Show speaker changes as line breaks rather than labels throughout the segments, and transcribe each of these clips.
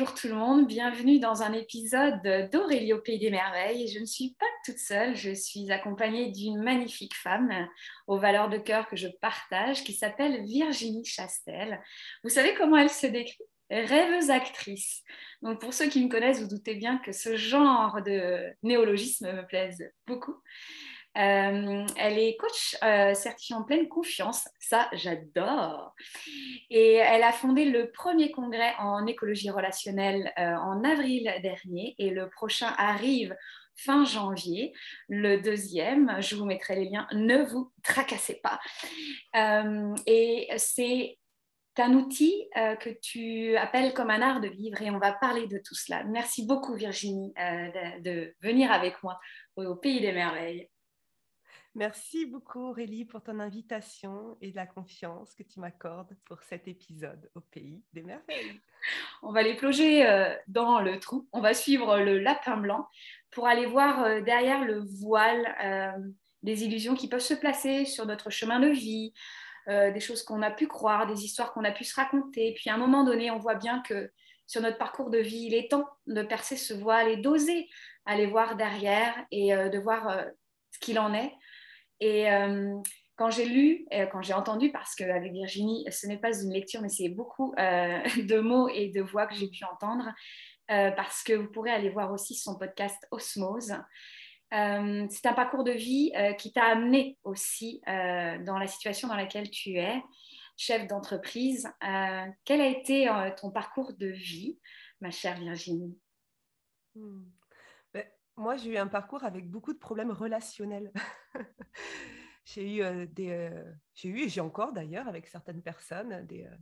Bonjour tout le monde, bienvenue dans un épisode d'Aurélie au Pays des Merveilles. Je ne suis pas toute seule, je suis accompagnée d'une magnifique femme aux valeurs de cœur que je partage qui s'appelle Virginie Chastel. Vous savez comment elle se décrit? Rêveuse actrice. Donc pour ceux qui me connaissent, vous doutez bien que ce genre de néologisme me plaise beaucoup. Euh, elle est coach euh, certifiée en pleine confiance, ça j'adore. Et elle a fondé le premier congrès en écologie relationnelle euh, en avril dernier et le prochain arrive fin janvier. Le deuxième, je vous mettrai les liens, ne vous tracassez pas. et c'est un outil que tu appelles comme un art de vivre et on va parler de tout cela. Merci beaucoup Virginie de, venir avec moi au Pays des Merveilles.
Merci beaucoup Aurélie pour ton invitation et la confiance que tu m'accordes pour cet épisode au pays des merveilles.
On va les plonger euh, dans le trou, on va suivre le lapin blanc pour aller voir euh, derrière le voile euh, des illusions qui peuvent se placer sur notre chemin de vie, des choses qu'on a pu croire, des histoires qu'on a pu se raconter. Puis à un moment donné, on voit bien que sur notre parcours de vie, il est temps de percer ce voile et d'oser aller voir derrière et de voir ce qu'il en est et euh, quand j'ai lu, euh, quand j'ai entendu, parce qu'avec Virginie, ce n'est pas une lecture, mais c'est beaucoup euh, de mots et de voix que j'ai pu entendre, parce que vous pourrez aller voir aussi son podcast Osmose. c'est un parcours de vie qui t'a amené aussi dans la situation dans laquelle tu es, chef d'entreprise. quel a été ton parcours de vie, ma chère Virginie?
Hmm moi, j'ai eu un parcours avec beaucoup de problèmes relationnels. j'ai eu euh, euh, j'ai eu et j'ai encore d'ailleurs avec certaines personnes des, euh,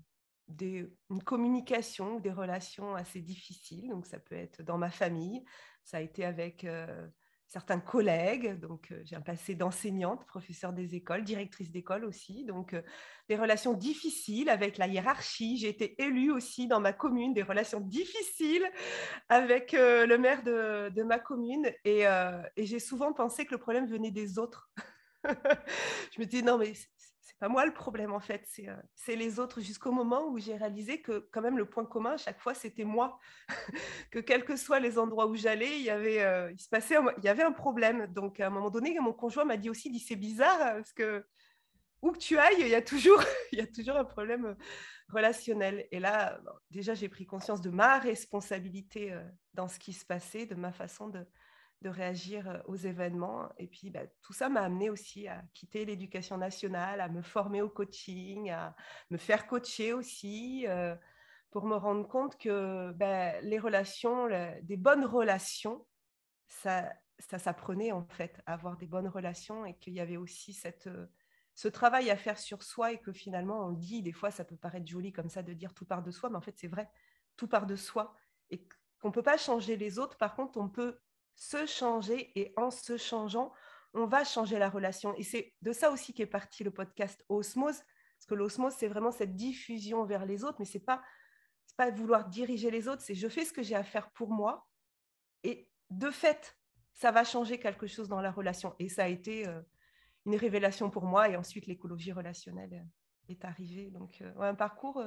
des, une communication, des relations assez difficiles. Donc, ça peut être dans ma famille, ça a été avec certains collègues. Donc, j'ai un passé d'enseignante, professeure des écoles, directrice d'école aussi. Donc, des relations difficiles avec la hiérarchie. J'ai été élue aussi dans ma commune, des relations difficiles avec le maire de, ma commune. Et, et j'ai souvent pensé que le problème venait des autres. je me dis, non, mais moi le problème en fait, c'est euh, les autres jusqu'au moment où j'ai réalisé que quand même le point commun à chaque fois c'était moi, que quels que soient les endroits où j'allais, il y avait, euh, il se passait, il y avait un problème. Donc à un moment donné, mon conjoint m'a dit aussi, dit c'est bizarre parce que où que tu ailles, il y a toujours, il y a toujours un problème euh, relationnel. Et là, déjà j'ai pris conscience de ma responsabilité dans ce qui se passait, de ma façon de de réagir euh, aux événements. Et puis, bah, tout ça m'a amené aussi à quitter l'éducation nationale, à me former au coaching, à me faire coacher aussi, euh, pour me rendre compte que bah, les relations, des bonnes relations, ça, ça s'apprenait en fait, à avoir des bonnes relations et qu'il y avait aussi cette, euh, ce travail à faire sur soi et que finalement, on dit, des fois, ça peut paraître joli comme ça de dire tout part de soi, mais en fait, c'est vrai, tout part de soi. Et qu'on ne peut pas changer les autres, par contre, on peut se changer et en se changeant, on va changer la relation. Et c'est de ça aussi qu'est parti le podcast Osmose, parce que l'osmose, c'est vraiment cette diffusion vers les autres, mais c'est pas pas vouloir diriger les autres, c'est je fais ce que j'ai à faire pour moi, et de fait, ça va changer quelque chose dans la relation. Et ça a été euh, une révélation pour moi, et ensuite l'écologie relationnelle euh, est arrivée. Donc, euh, un parcours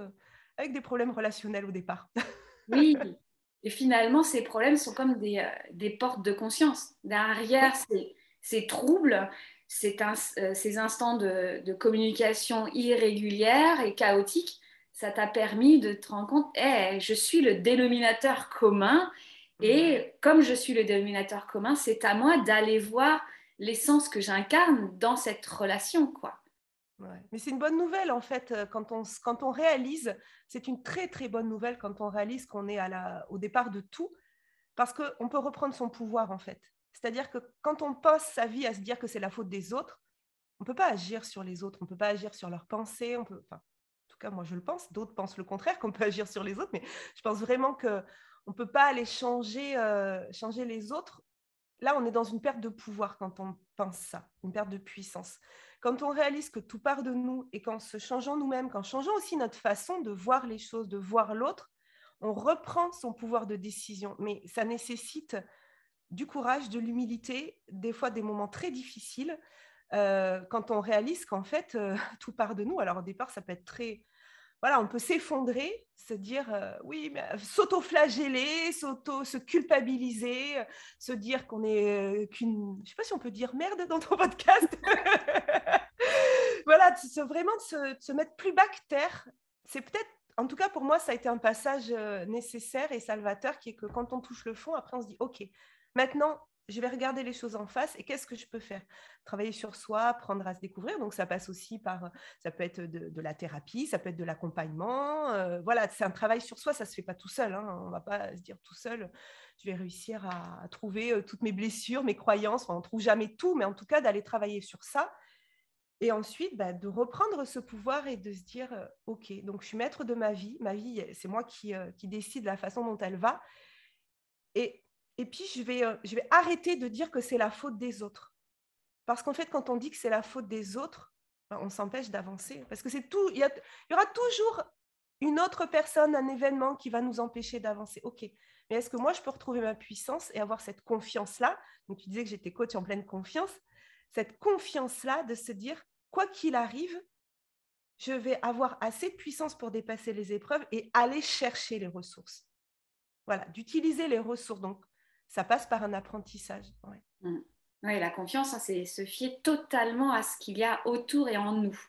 avec des problèmes relationnels au départ.
Oui, Et finalement, ces problèmes sont comme des, euh, portes de conscience. Derrière ces, troubles, euh, ces instants de, communication irrégulière et chaotique, ça t'a permis de te rendre compte, hey, je suis le dénominateur commun. Et comme je suis le dénominateur commun, c'est à moi d'aller voir l'essence que j'incarne dans cette relation. quoi.
Mais c'est une bonne nouvelle en fait euh, quand on, on réalise, c'est une très très bonne nouvelle quand on réalise qu'on est à la, au départ de tout, parce qu'on peut reprendre son pouvoir en fait. C'est-à-dire que quand on passe sa vie à se dire que c'est la faute des autres, on ne peut pas agir sur les autres, on ne peut pas agir sur leurs pensées, on enfin, en tout cas moi je le pense, d'autres pensent le contraire, qu'on peut agir sur les autres, mais je pense vraiment qu'on ne peut pas aller changer, euh, changer les autres. Là, on est dans une perte de pouvoir quand on pense ça, une perte de puissance. Quand on réalise que tout part de nous et qu'en se changeant nous-mêmes, qu'en changeant aussi notre façon de voir les choses, de voir l'autre, on reprend son pouvoir de décision. Mais ça nécessite du courage, de l'humilité, des fois des moments très difficiles, euh, quand on réalise qu'en fait, euh, tout part de nous. Alors au départ, ça peut être très voilà, on peut s'effondrer, se dire euh, oui, mais euh, s'auto-flageller, s'auto, se culpabiliser, se dire qu'on est qu'une, je sais pas si on peut dire merde dans ton podcast. voilà, vraiment de se, mettre plus bas que terre. C'est peut-être, en tout cas pour moi, ça a été un passage nécessaire et salvateur, qui est que quand on touche le fond, après on se dit ok, maintenant je vais regarder les choses en face et qu'est-ce que je peux faire? Travailler sur soi, apprendre à se découvrir. Donc, ça passe aussi par, ça peut être de, la thérapie, ça peut être de l'accompagnement. Euh, voilà, c'est un travail sur soi, ça ne se fait pas tout seul. Hein. On ne va pas se dire tout seul, je vais réussir à, trouver euh, toutes mes blessures, mes croyances. on ne trouve jamais tout, mais en tout cas, d'aller travailler sur ça. Et ensuite, bah, de reprendre ce pouvoir et de se dire, euh, OK, donc je suis maître de ma vie. Ma vie, c'est moi qui, qui décide la façon dont elle va. Et et puis, je vais, euh, je vais arrêter de dire que c'est la faute des autres. Parce qu'en fait, quand on dit que c'est la faute des autres, ben, on s'empêche d'avancer. Parce que c'est tout, il y, y, aura toujours une autre personne, un événement qui va nous empêcher d'avancer. OK. Mais est-ce que moi, je peux retrouver ma puissance et avoir cette confiance-là? Donc, tu disais que j'étais coach en pleine confiance. Cette confiance-là de se dire, quoi qu'il arrive, je vais avoir assez de puissance pour dépasser les épreuves et aller chercher les ressources. Voilà, d'utiliser les ressources. Donc, ça passe par un apprentissage. Ouais.
Mm. la confiance, hein, c'est se fier totalement à ce qu'il y a autour et en nous.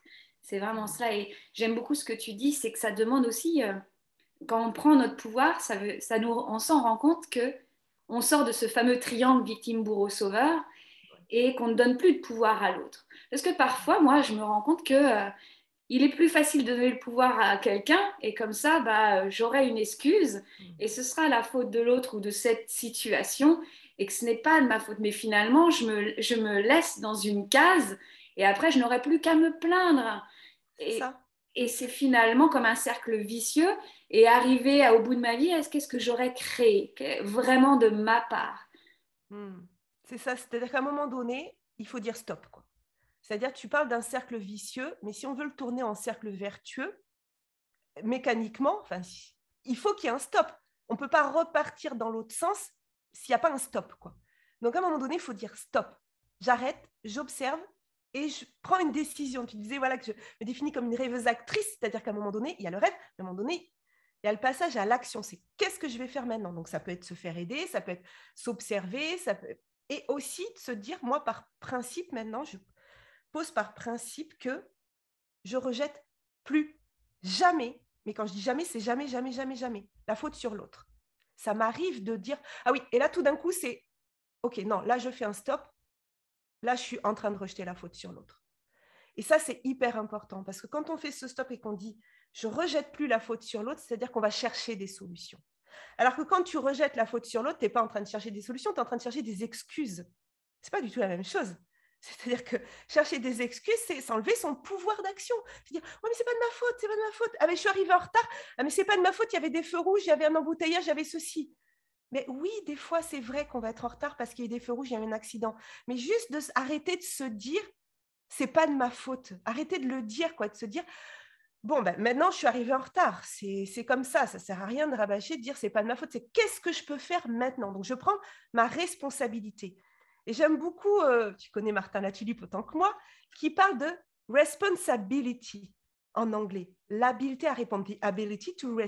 C'est vraiment cela. Et j'aime beaucoup ce que tu dis, c'est que ça demande aussi, euh, quand on prend notre pouvoir, ça, veut, ça nous, on s'en rend compte que on sort de ce fameux triangle victime-bourreau-sauveur et qu'on ne donne plus de pouvoir à l'autre. Parce que parfois, moi, je me rends compte que euh, il est plus facile de donner le pouvoir à quelqu'un et comme ça, bah, j'aurai une excuse et ce sera la faute de l'autre ou de cette situation et que ce n'est pas de ma faute. Mais finalement, je me, je me laisse dans une case et après, je n'aurai plus qu'à me plaindre. Et, et c'est finalement comme un cercle vicieux et arriver au bout de ma vie, est-ce qu'est-ce que j'aurais créé? Vraiment de ma part
mm. C'est ça, c'est-à-dire qu'à un moment donné, il faut dire stop. Quoi. C'est-à-dire, tu parles d'un cercle vicieux, mais si on veut le tourner en cercle vertueux, mécaniquement, il faut qu'il y ait un stop. On ne peut pas repartir dans l'autre sens s'il n'y a pas un stop. Quoi. Donc, à un moment donné, il faut dire stop. J'arrête, j'observe et je prends une décision. Tu disais voilà, que je me définis comme une rêveuse actrice, c'est-à-dire qu'à un moment donné, il y a le rêve, à un moment donné, il y a le passage à l'action. C'est qu'est-ce que je vais faire maintenant? Donc, ça peut être se faire aider, ça peut être s'observer, ça peut... et aussi de se dire, moi, par principe, maintenant, je pose par principe que je rejette plus jamais, mais quand je dis jamais, c'est jamais, jamais, jamais, jamais, la faute sur l'autre. Ça m'arrive de dire, ah oui, et là tout d'un coup, c'est, ok, non, là je fais un stop, là je suis en train de rejeter la faute sur l'autre. Et ça, c'est hyper important, parce que quand on fait ce stop et qu'on dit, je rejette plus la faute sur l'autre, c'est-à-dire qu'on va chercher des solutions. Alors que quand tu rejettes la faute sur l'autre, tu n'es pas en train de chercher des solutions, tu es en train de chercher des excuses. C'est pas du tout la même chose. C'est-à-dire que chercher des excuses, c'est s'enlever son pouvoir d'action. C'est dire, ouais, mais c'est pas de ma faute, c'est pas de ma faute. Ah, mais je suis arrivée en retard. Ah, mais c'est pas de ma faute, il y avait des feux rouges, il y avait un embouteillage, il y avait ceci. Mais oui, des fois, c'est vrai qu'on va être en retard parce qu'il y a des feux rouges, il y a eu un accident. Mais juste de arrêter de se dire, c'est pas de ma faute. Arrêter de le dire, quoi, de se dire, bon, ben, maintenant, je suis arrivée en retard. C'est comme ça. Ça sert à rien de rabâcher, de dire, c'est pas de ma faute. C'est qu'est-ce que je peux faire maintenant Donc, je prends ma responsabilité. Et j'aime beaucoup, euh, tu connais Martin Latulippe autant que moi, qui parle de responsibility en anglais, l'habileté à répondre, ability to,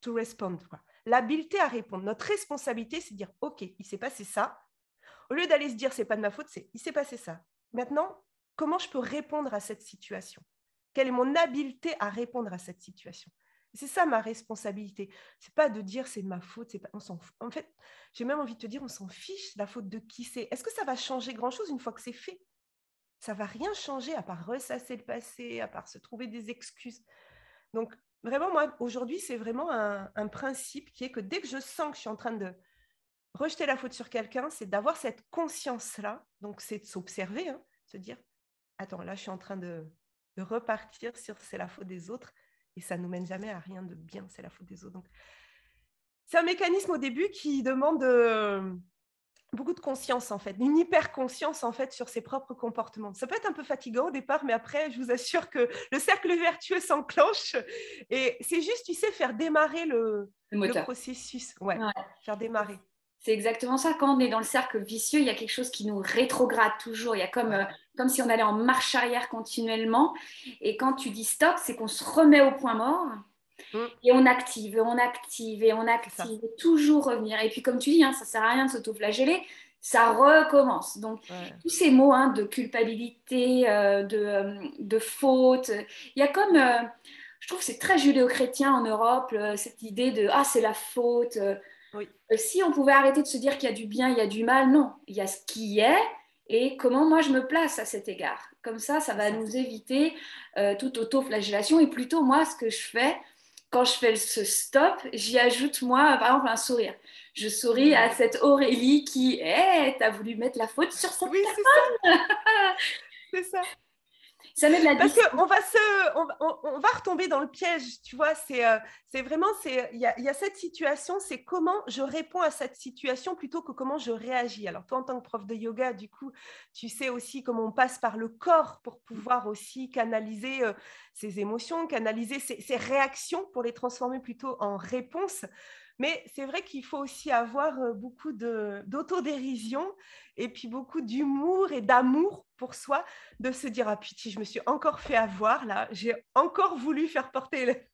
to respond. L'habileté à répondre. Notre responsabilité, c'est de dire, OK, il s'est passé ça. Au lieu d'aller se dire, c'est pas de ma faute, c'est, il s'est passé ça. Maintenant, comment je peux répondre à cette situation? Quelle est mon habileté à répondre à cette situation? C'est ça ma responsabilité. C'est pas de dire c'est ma faute. C'est pas, on s'en En fait, j'ai même envie de te dire, on s'en fiche la faute de qui c'est. Est-ce que ça va changer grand-chose une fois que c'est fait? Ça va rien changer à part ressasser le passé, à part se trouver des excuses. Donc, vraiment, moi, aujourd'hui, c'est vraiment un, principe qui est que dès que je sens que je suis en train de rejeter la faute sur quelqu'un, c'est d'avoir cette conscience-là. Donc, c'est de s'observer, hein, se dire, attends, là, je suis en train de, de repartir sur c'est la faute des autres et ça ne nous mène jamais à rien de bien, c'est la faute des autres. Donc, c'est un mécanisme au début qui demande euh, beaucoup de conscience en fait, une hyper conscience en fait sur ses propres comportements. Ça peut être un peu fatigant au départ, mais après, je vous assure que le cercle vertueux s'enclenche et c'est juste, tu sais, faire démarrer le, processus, ouais, faire démarrer.
C'est exactement ça. Quand on est dans le cercle vicieux, il y a quelque chose qui nous rétrograde toujours. Il y a comme, euh, comme si on allait en marche arrière continuellement. Et quand tu dis stop, c'est qu'on se remet au point mort. Mm. Et on active, on active, et on active, et toujours revenir. Et puis, comme tu dis, hein, ça sert à rien de s'auto-flageller, ça recommence. Donc, tous ces mots hein, de culpabilité, euh, de, euh, de, faute, il y a comme, je trouve que c'est très judéo-chrétien en Europe, cette idée de ah, c'est la faute. Euh, si on pouvait arrêter de se dire qu'il y a du bien, il y a du mal, non. Il y a ce qui est et comment moi je me place à cet égard? Comme ça, ça va nous éviter euh, toute auto-flagellation. Et plutôt, moi, ce que je fais, quand je fais ce stop, j'y ajoute, moi, par exemple, un sourire. Je souris à cette Aurélie qui, hé, t'as voulu mettre la faute sur cette
oui,
personne.
C'est ça.
Ça met de la
Parce qu'on va, se, on, va retomber dans le piège, tu vois. C'est euh, c'est vraiment, il y a, y a, cette situation, c'est comment je réponds à cette situation plutôt que comment je réagis. Alors, toi, en tant que prof de yoga, du coup, tu sais aussi comment on passe par le corps pour pouvoir aussi canaliser euh, ses émotions, canaliser ses, ses réactions pour les transformer plutôt en réponses. Mais c'est vrai qu'il faut aussi avoir euh, beaucoup d'autodérision et puis beaucoup d'humour et d'amour pour soi, de se dire, ah putain, je me suis encore fait avoir là, j'ai encore voulu faire porter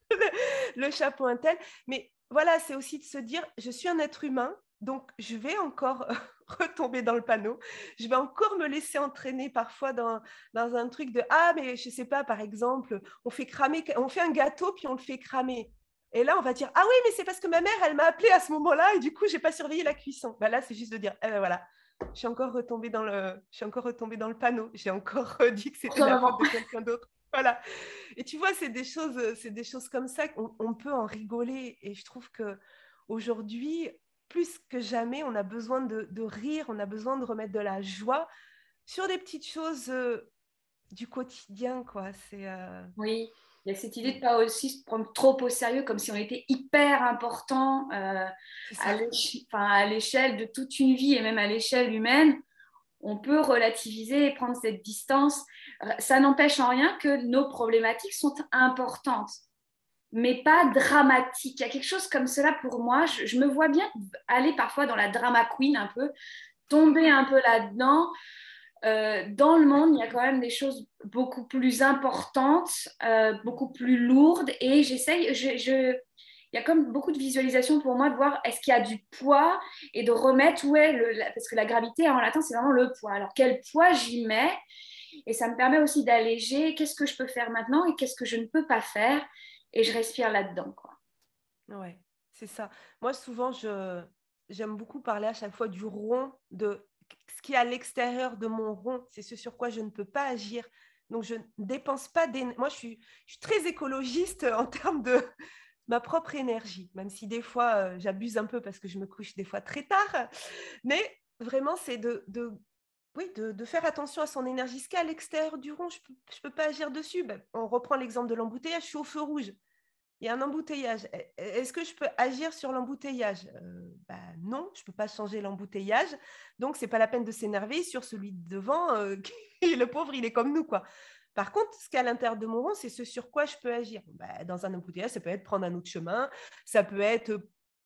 le, chapeau un tel. Mais voilà, c'est aussi de se dire, je suis un être humain, donc je vais encore retomber dans le panneau, je vais encore me laisser entraîner parfois dans, dans un truc de, ah mais je sais pas, par exemple, on fait cramer, on fait un gâteau puis on le fait cramer. Et là, on va dire Ah oui, mais c'est parce que ma mère, elle m'a appelé à ce moment-là et du coup, je n'ai pas surveillé la cuisson. Bah là, c'est juste de dire eh ben voilà, je suis encore retombée dans le, je suis encore retombée dans le panneau. J'ai encore dit que c'était la faute de quelqu'un d'autre. Voilà. Et tu vois, c'est des choses, c'est des choses comme ça qu'on on peut en rigoler. Et je trouve que aujourd'hui, plus que jamais, on a besoin de, rire, on a besoin de remettre de la joie sur des petites choses euh, du quotidien, quoi. C'est
euh, oui. Il y a cette idée de ne pas aussi se prendre trop au sérieux, comme si on était hyper important euh, à l'échelle de toute une vie et même à l'échelle humaine. On peut relativiser et prendre cette distance. Ça n'empêche en rien que nos problématiques sont importantes, mais pas dramatiques. Il y a quelque chose comme cela pour moi. Je, je me vois bien aller parfois dans la drama queen un peu, tomber un peu là-dedans. Euh, dans le monde, il y a quand même des choses beaucoup plus importantes, euh, beaucoup plus lourdes. Et j'essaye, je, il y a comme beaucoup de visualisation pour moi de voir est-ce qu'il y a du poids et de remettre où est le. Parce que la gravité en latin, c'est vraiment le poids. Alors, quel poids j'y mets? Et ça me permet aussi d'alléger qu'est-ce que je peux faire maintenant et qu'est-ce que je ne peux pas faire. Et je respire là-dedans. Quoi.
Ouais, c'est ça. Moi, souvent, je, j'aime beaucoup parler à chaque fois du rond de ce qui est à l'extérieur de mon rond, c'est ce sur quoi je ne peux pas agir. Donc, je ne dépense pas d'énergie. Moi, je suis, très écologiste en termes de ma propre énergie, même si des fois, euh, j'abuse un peu parce que je me couche des fois très tard. Mais vraiment, c'est de, oui, de, faire attention à son énergie. Ce qui est à l'extérieur du rond, je ne peux, pas agir dessus. Ben, on reprend l'exemple de l'embouteillage, je suis au feu rouge il y a un embouteillage. E, est-ce que je peux agir sur l'embouteillage? Euh, Non, je ne peux pas changer l'embouteillage. Donc, ce n'est pas la peine de s'énerver sur celui de devant. Euh, le pauvre, il est comme nous. quoi. Par contre, ce qu'il y a à l'intérieur de mon rond, c'est ce sur quoi je peux agir. Bah, dans un embouteillage, ça peut être prendre un autre chemin, ça peut être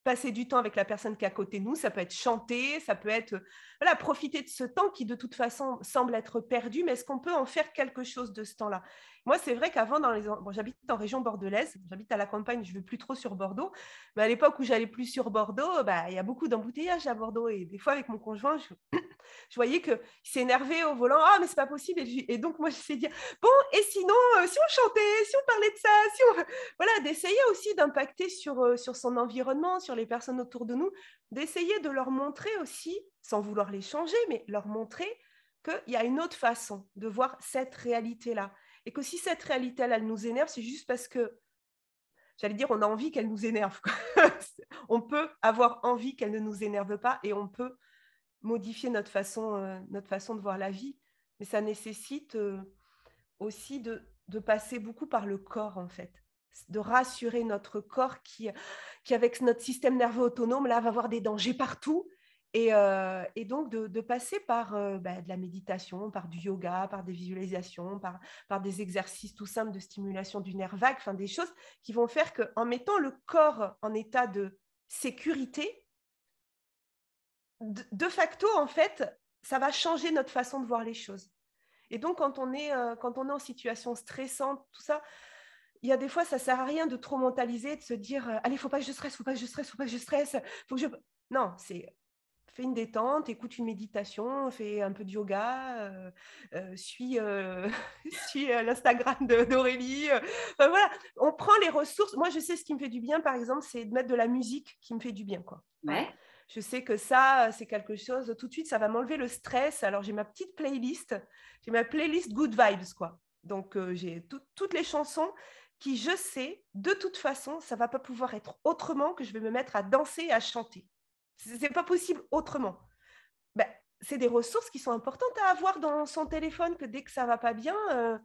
passer du temps avec la personne qui est à côté de nous, ça peut être chanter, ça peut être voilà, profiter de ce temps qui de toute façon semble être perdu, mais est-ce qu'on peut en faire quelque chose de ce temps-là? Moi, c'est vrai qu'avant, dans les... bon, j'habite en région bordelaise, j'habite à la campagne, je ne vais plus trop sur Bordeaux. Mais à l'époque où j'allais plus sur Bordeaux, bah, il y a beaucoup d'embouteillages à Bordeaux. Et des fois, avec mon conjoint, je, je voyais qu'il s'énervait au volant. Ah, mais c'est pas possible. Et, donc, moi, j'essayais de dire Bon, et sinon, euh, si on chantait, si on parlait de ça, si on... Voilà, d'essayer aussi d'impacter sur, euh, sur son environnement, sur les personnes autour de nous, d'essayer de leur montrer aussi, sans vouloir les changer, mais leur montrer qu'il y a une autre façon de voir cette réalité-là. Et que si cette réalité, elle, elle nous énerve, c'est juste parce que, j'allais dire, on a envie qu'elle nous énerve. on peut avoir envie qu'elle ne nous énerve pas et on peut modifier notre façon, euh, notre façon de voir la vie. Mais ça nécessite euh, aussi de, passer beaucoup par le corps, en fait. De rassurer notre corps qui, qui, avec notre système nerveux autonome, là, va avoir des dangers partout euh, et, donc de, passer par euh, bah, de la méditation, par du yoga, par des visualisations, par, des exercices tout simples de stimulation du nerf vague, enfin des choses qui vont faire qu'en mettant le corps en état de sécurité, de facto, en fait, ça va changer notre façon de voir les choses. Et donc, quand on est, euh, quand on est en situation stressante, tout ça, il y a des fois, ça sert à rien de trop mentaliser, de se dire, allez, faut pas que je stresse, faut pas que je stresse, faut pas que je stresse, faut que je... Non, c'est fais une détente, écoute une méditation, fais un peu de yoga, euh, suis, suis l'Instagram d'Aurélie. voilà, on prend les ressources. Moi, je sais ce qui me fait du bien, par exemple, c'est de mettre de la musique qui me fait du bien. Quoi.
Ouais
je sais que ça, c'est quelque chose, tout de suite, ça va m'enlever le stress. Alors, j'ai ma petite playlist, j'ai ma playlist Good Vibes, quoi. Donc, euh, j'ai toutes les chansons qui, je sais, de toute façon, ça va pas pouvoir être autrement que je vais me mettre à danser et à chanter. C'est pas possible autrement. Ben, c'est des ressources qui sont importantes à avoir dans son téléphone, que dès que ça va pas bien, euh,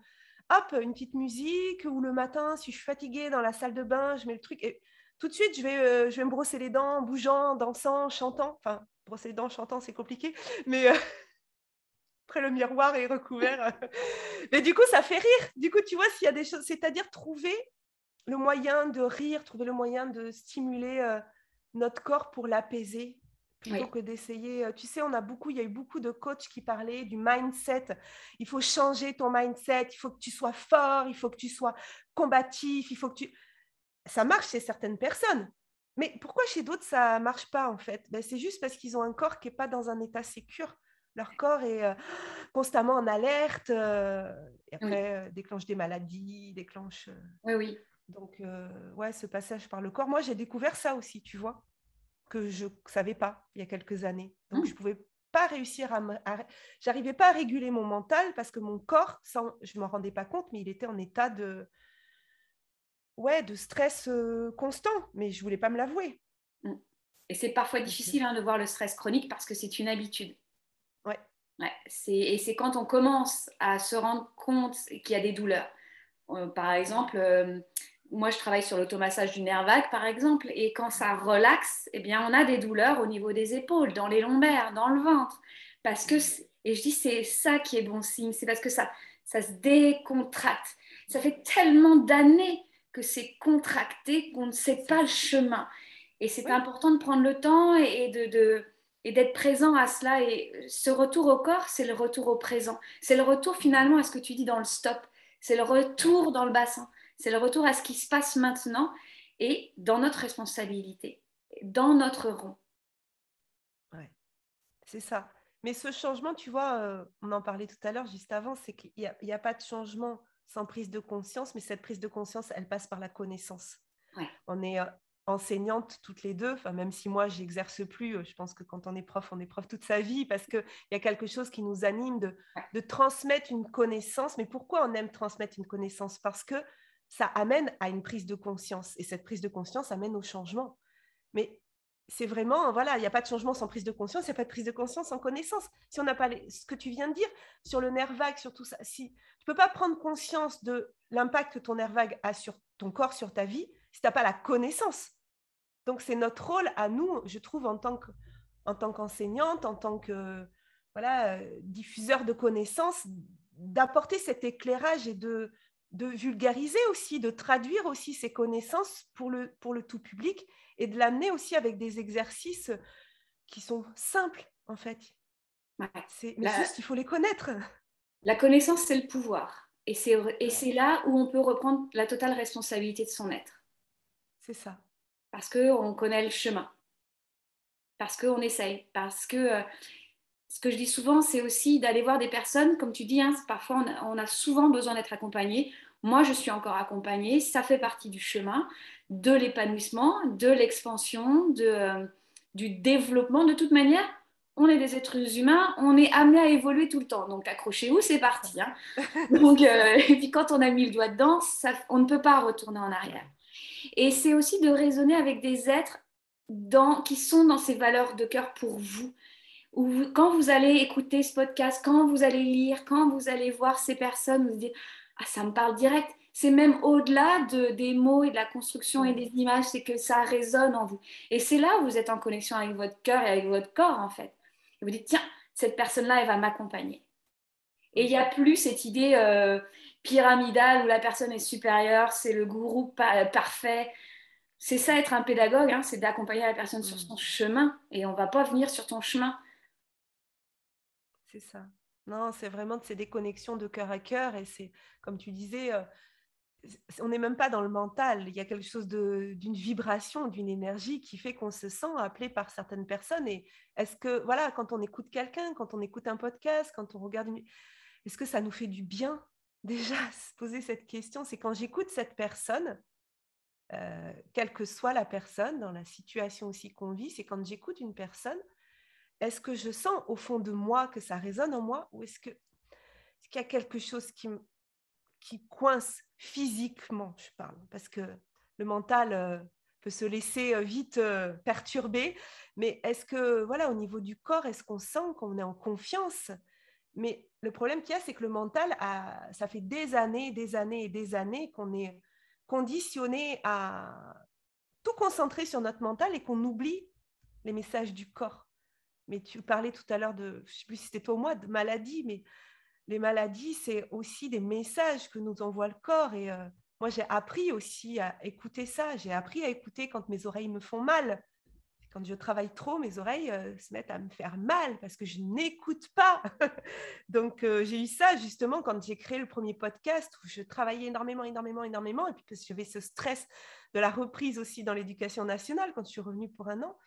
hop, une petite musique, ou le matin, si je suis fatiguée dans la salle de bain, je mets le truc. Et tout de suite, je vais, euh, je vais me brosser les dents en bougeant, dansant, chantant. Enfin, brosser les dents, chantant, c'est compliqué. Mais euh, après, le miroir est recouvert. mais du coup, ça fait rire. Du coup, tu vois, s'il y a des choses, c'est-à-dire trouver le moyen de rire, trouver le moyen de stimuler euh, notre corps pour l'apaiser plutôt que d'essayer. Tu sais, on a beaucoup, il y a eu beaucoup de coachs qui parlaient du mindset. Il faut changer ton mindset, il faut que tu sois fort, il faut que tu sois combatif, il faut que tu ça marche chez certaines personnes. Mais pourquoi chez d'autres, ça ne marche pas en fait? Ben, C'est juste parce qu'ils ont un corps qui n'est pas dans un état sécure. Leur corps est euh, constamment en alerte, euh, et après euh, déclenche des maladies, déclenche...
Oui, oui.
Donc, ouais, ce passage par le corps. Moi, j'ai découvert ça aussi, tu vois, que je ne savais pas il y a quelques années. Donc, je ne pouvais pas réussir à... à... J'arrivais pas à réguler mon mental parce que mon corps, sans... je ne m'en rendais pas compte, mais il était en état de ouais, de stress euh, constant, mais je voulais pas me l'avouer.
Mm. Et c'est parfois difficile hein, de voir le stress chronique parce que c'est une habitude.
Ouais.
ouais et c'est quand on commence à se rendre compte qu'il y a des douleurs. Euh, par exemple, euh, moi je travaille sur l'automassage du nerf vague, par exemple, et quand ça relaxe, eh bien, on a des douleurs au niveau des épaules, dans les lombaires, dans le ventre. Parce que, et je dis, c'est ça qui est bon signe, c'est parce que ça, ça se décontracte. Ça fait tellement d'années que c'est contracté, qu'on ne sait pas le chemin. Et c'est important de prendre le temps et, de, et d'être présent à cela. Et ce retour au corps, c'est le retour au présent. C'est le retour finalement à ce que tu dis dans le stop. C'est le retour dans le bassin. C'est le retour à ce qui se passe maintenant et dans notre responsabilité, dans notre rond.
Ouais, c'est ça. Mais ce changement, tu vois, euh, on en parlait tout à l'heure, juste avant, c'est qu'il n'y a, a, pas de changement sans prise de conscience, mais cette prise de conscience, elle passe par la connaissance. On est euh, enseignantes toutes les deux, enfin, même si moi, j'exerce plus, euh, je pense que quand on est prof, on est prof toute sa vie, parce qu'il y a quelque chose qui nous anime de, de transmettre une connaissance. Mais pourquoi on aime transmettre une connaissance? Parce que ça amène à une prise de conscience, et cette prise de conscience amène au changement. Mais c'est vraiment, voilà, il n'y a pas de changement sans prise de conscience, il n'y a pas de prise de conscience sans connaissance. Si on n'a pas ce que tu viens de dire sur le nerf vague, sur tout ça, si tu peux pas prendre conscience de l'impact que ton nerf vague a sur ton corps, sur ta vie, si tu n'as pas la connaissance. Donc, c'est notre rôle à nous, je trouve, en tant, que, en tant qu'enseignante, en tant que voilà, diffuseur de connaissances, d'apporter cet éclairage et de, de vulgariser aussi, de traduire aussi ces connaissances pour le, pour le tout public et de l'amener aussi avec des exercices qui sont simples, en fait. C'est, mais juste, il faut les connaître.
La connaissance, c'est le pouvoir. Et c'est, et c'est là où on peut reprendre la totale responsabilité de son être.
C'est ça.
Parce qu'on connaît le chemin. Parce qu'on essaye. Parce que euh, ce que je dis souvent, c'est aussi d'aller voir des personnes, comme tu dis, hein, parfois on a, on a, souvent besoin d'être accompagné. Moi, je suis encore accompagnée, ça fait partie du chemin de l'épanouissement, de l'expansion, de, euh, du développement. De toute manière, on est des êtres humains, on est amené à évoluer tout le temps. Donc accrochez-vous, c'est parti. Hein. Donc, euh, et puis quand on a mis le doigt dedans, ça, on ne peut pas retourner en arrière. Et c'est aussi de raisonner avec des êtres dans, qui sont dans ces valeurs de cœur pour vous. Ou quand vous allez écouter ce podcast, quand vous allez lire, quand vous allez voir ces personnes, vous dites ah ça me parle direct c'est même au-delà de, des mots et de la construction et des images, c'est que ça résonne en vous. Et c'est là où vous êtes en connexion avec votre cœur et avec votre corps, en fait. Et vous dites, tiens, cette personne-là, elle va m'accompagner. Et il n'y a plus cette idée euh, pyramidale où la personne est supérieure, c'est le gourou parfait. c'est ça être un pédagogue, hein, c'est d'accompagner la personne sur mm. son chemin et on va pas venir sur ton chemin.
C'est ça. Non, c'est vraiment de ces déconnexions de cœur à cœur et c'est, comme tu disais, euh, on n'est même pas dans le mental. Il y a quelque chose d'une vibration, d'une énergie qui fait qu'on se sent appelé par certaines personnes. Et est-ce que, voilà, quand on écoute quelqu'un, quand on écoute un podcast, quand on regarde une... Est-ce que ça nous fait du bien Déjà, se poser cette question, c'est quand j'écoute cette personne, euh, quelle que soit la personne, dans la situation aussi qu'on vit, c'est quand j'écoute une personne, est-ce que je sens au fond de moi que ça résonne en moi ou est-ce qu'il y a quelque chose qui, qui coince physiquement, je parle, parce que le mental euh, peut se laisser euh, vite perturber, mais est-ce que, voilà, au niveau du corps, est-ce qu'on sent qu'on est en confiance? Mais le problème qu'il y a, c'est que le mental, a, ça fait des années, des années et des années qu'on est conditionné à tout concentrer sur notre mental et qu'on oublie les messages du corps. Mais tu parlais tout à l'heure de, je ne sais plus si c'était toi ou moi, de maladie, mais les maladies, c'est aussi des messages que nous envoie le corps. Et euh, moi, j'ai appris aussi à écouter ça. J'ai appris à écouter quand mes oreilles me font mal quand je travaille trop, mes oreilles euh, se mettent à me faire mal parce que je n'écoute pas. Donc, euh, j'ai eu ça justement quand j'ai créé le premier podcast où je travaillais énormément, énormément, énormément. Et puis, parce que j'avais ce stress de la reprise aussi dans l'éducation nationale quand je suis revenue pour un an.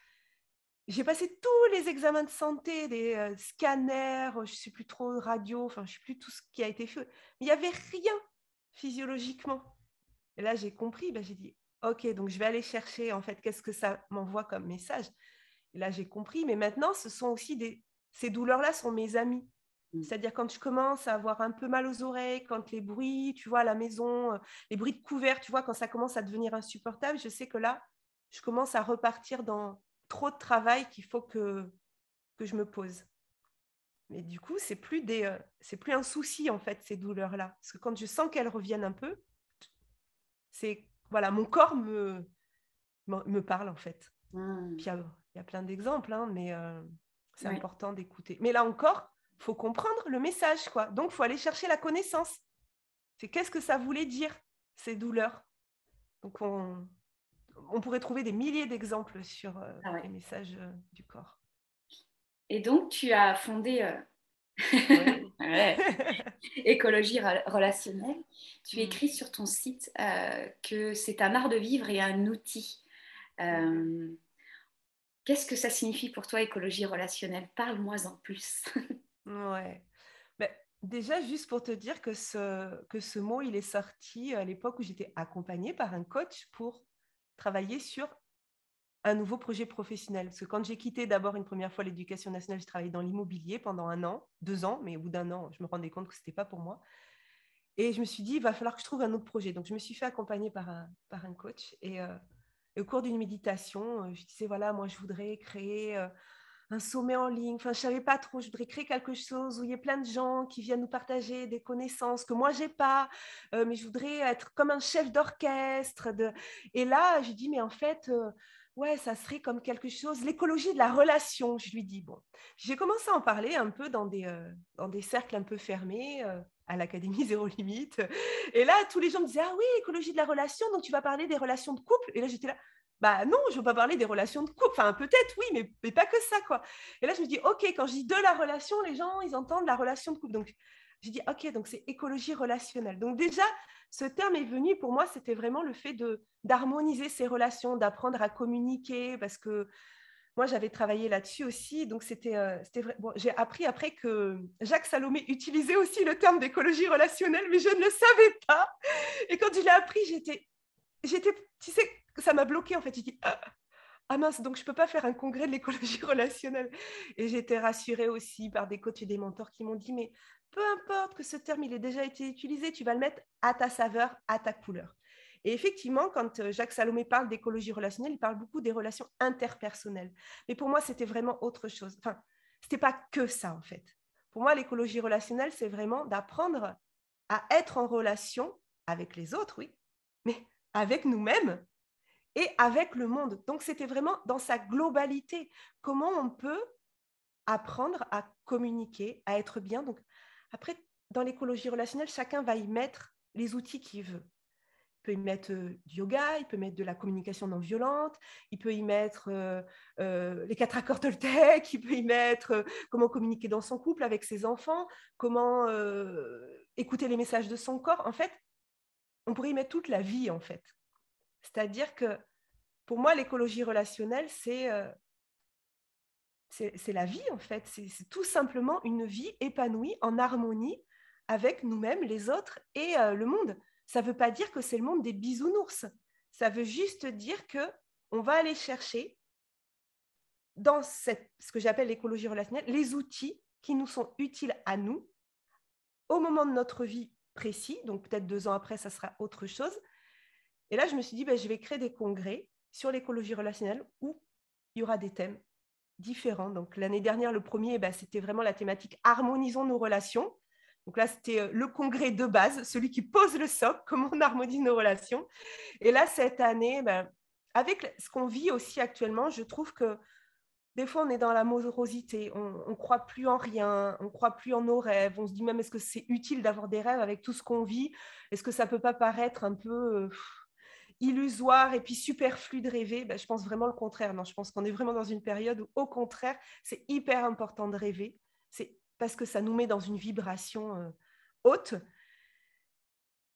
J'ai passé tous les examens de santé, des euh, scanners, je ne sais plus trop, radio, enfin, je ne sais plus tout ce qui a été fait. Il n'y avait rien physiologiquement. Et là, j'ai compris, ben, j'ai dit, ok, donc je vais aller chercher en fait qu'est-ce que ça m'envoie comme message. Et là, j'ai compris, mais maintenant, ce sont aussi des... Ces douleurs-là sont mes amis. Mm. C'est-à-dire quand je commence à avoir un peu mal aux oreilles, quand les bruits, tu vois, à la maison, euh, les bruits de couvert, tu vois, quand ça commence à devenir insupportable, je sais que là, je commence à repartir dans trop de travail qu'il faut que, que je me pose. Mais du coup, c'est plus des, euh, c'est plus un souci en fait ces douleurs-là, parce que quand je sens qu'elles reviennent un peu, c'est voilà, mon corps me, me, parle en fait. Hmm. il y, a, plein d'exemples, hein, mais euh, c'est important d'écouter. Mais là encore, faut comprendre le message, quoi. Donc, faut aller chercher la connaissance. C'est qu'est-ce que ça voulait dire, ces douleurs? Donc, on, on pourrait trouver des milliers d'exemples sur euh, ah les messages euh, du corps.
Et donc, tu as fondé Écologie relationnelle. Tu mm. écris sur ton site euh, que c'est un art de vivre et un outil. Euh, qu'est-ce que ça signifie pour toi, écologie relationnelle? Parle-moi en plus.
ouais. Ben, déjà, juste pour te dire que ce, que ce mot, il est sorti à l'époque où j'étais accompagnée par un coach pour travailler sur un nouveau projet professionnel. Parce que quand j'ai quitté d'abord une première fois l'éducation nationale, j'ai travaillé dans l'immobilier pendant un an, deux ans, mais au bout d'un an, je me rendais compte que ce n'était pas pour moi. Et je me suis dit, il va falloir que je trouve un autre projet. Donc, je me suis fait accompagner par un, par un coach. Et, euh, au cours d'une méditation, euh, je disais, voilà, moi, je voudrais créer euh, un sommet en ligne. Enfin, je ne savais pas trop. Je voudrais créer quelque chose où il y ait plein de gens qui viennent nous partager des connaissances que moi, je n'ai pas. mais je voudrais être comme un chef d'orchestre. Et là, je dis, mais en fait ouais, ça serait comme quelque chose, l'écologie de la relation, je lui dis. Bon, j'ai commencé à en parler un peu dans des, euh, dans des cercles un peu fermés, euh, à l'Académie Zéro Limite. Et là, tous les gens me disaient, ah oui, écologie de la relation, donc tu vas parler des relations de couple. Et là, j'étais là, bah non, je ne veux pas parler des relations de couple. Enfin, peut-être, oui, mais, mais, pas que ça, quoi. Et là, je me dis, OK, quand je dis de la relation, les gens, ils entendent la relation de couple. Donc, j'ai dit, OK, donc c'est écologie relationnelle. Donc déjà, ce terme est venu, pour moi, c'était vraiment le fait d'harmoniser ces relations, d'apprendre à communiquer, parce que moi, j'avais travaillé là-dessus aussi. Donc, c'était euh, j'ai appris après que Jacques Salomé utilisait aussi le terme d'écologie relationnelle, mais je ne le savais pas. Et quand je l'ai appris, j'étais, j'étais, tu sais, ça m'a bloqué en fait. J'ai dit, ah, ah mince, donc je ne peux pas faire un congrès de l'écologie relationnelle. Et j'étais rassurée aussi par des coachs et des mentors qui m'ont dit, mais peu importe que ce terme il ait déjà été utilisé, tu vas le mettre à ta saveur, à ta couleur. Et effectivement, quand euh, Jacques Salomé parle d'écologie relationnelle, il parle beaucoup des relations interpersonnelles. Mais pour moi, c'était vraiment autre chose. Enfin, ce n'était pas que ça, en fait. Pour moi, l'écologie relationnelle, c'est vraiment d'apprendre à être en relation avec les autres, oui, mais avec nous-mêmes et avec le monde. Donc, c'était vraiment dans sa globalité. Comment on peut apprendre à communiquer, à être bien? Donc, après, dans l'écologie relationnelle, chacun va y mettre les outils qu'il veut. peut y mettre du yoga, il peut mettre de la communication non violente, il peut y mettre les quatre accords Toltec, il peut y mettre comment communiquer dans son couple avec ses enfants, comment écouter les messages de son corps. En fait, on pourrait y mettre toute la vie, en fait. C'est-à-dire que pour moi, l'écologie relationnelle, c'est c'est la vie, en fait. C'est tout simplement une vie épanouie, en harmonie avec nous-mêmes, les autres et le monde. Ça ne veut pas dire que c'est le monde des bisounours. Ça veut juste dire que on va aller chercher dans ce que j'appelle l'écologie relationnelle, les outils qui nous sont utiles à nous au moment de notre vie Donc peut-être deux ans après, ça sera autre chose. Et là, je me suis dit, ben, je vais créer des congrès sur l'écologie relationnelle où il y aura des thèmes différents. Donc l'année dernière, le premier, ben, c'était vraiment la thématique harmonisons nos relations. Donc là, c'était euh, le congrès de base, celui qui pose le socle, comment on harmonise nos relations. Et là, cette année, ben, avec ce qu'on vit aussi actuellement, je trouve que des fois, on est dans la morosité, on ne croit plus en rien, on ne croit plus en nos rêves, on se dit même est-ce que c'est utile d'avoir des rêves avec tout ce qu'on vit? Est-ce que ça peut pas paraître un peu euh, illusoire et puis superflu de rêver? Ben, Je pense vraiment le contraire. Non, je pense qu'on est vraiment dans une période où, au contraire, c'est hyper important de rêver. C'est parce que ça nous met dans une vibration euh, haute.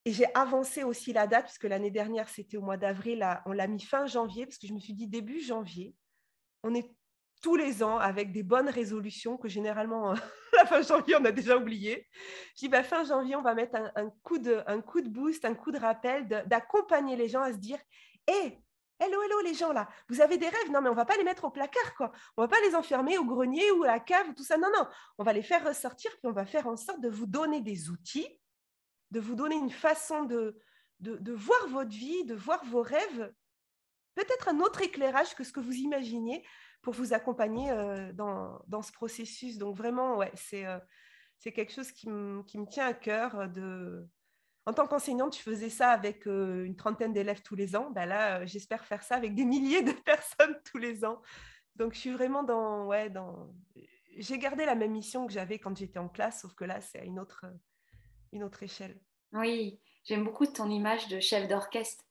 Et j'ai avancé aussi la date, puisque l'année dernière, c'était au mois d'avril, on l'a mis fin janvier, parce que je me suis dit début janvier, on est tous les ans avec des bonnes résolutions que généralement, la fin janvier, on a déjà oublié. Je dis, bah, fin janvier, on va mettre un, coup de, un coup de boost, un coup de rappel, d'accompagner les gens à se dire, hé, Hello, hello les gens là, vous avez des rêves? Non, mais on va pas les mettre au placard, quoi. On va pas les enfermer au grenier ou à la cave, tout ça. Non, non, on va les faire ressortir, puis on va faire en sorte de vous donner des outils, de vous donner une façon de, de, de voir votre vie, de voir vos rêves, peut-être un autre éclairage que ce que vous imaginiez, pour vous accompagner euh, dans, dans, ce processus. Donc vraiment, ouais, c'est euh, c'est quelque chose qui, qui, me tient à cœur. Euh, de... En tant qu'enseignante, je faisais ça avec une trentaine d'élèves tous les ans. Ben là, j'espère faire ça avec des milliers de personnes tous les ans. Donc je suis vraiment dans... Ouais, dans... J'ai gardé la même mission que j'avais quand j'étais en classe, sauf que là, c'est à une autre, une autre échelle.
Oui, j'aime beaucoup ton image de chef d'orchestre.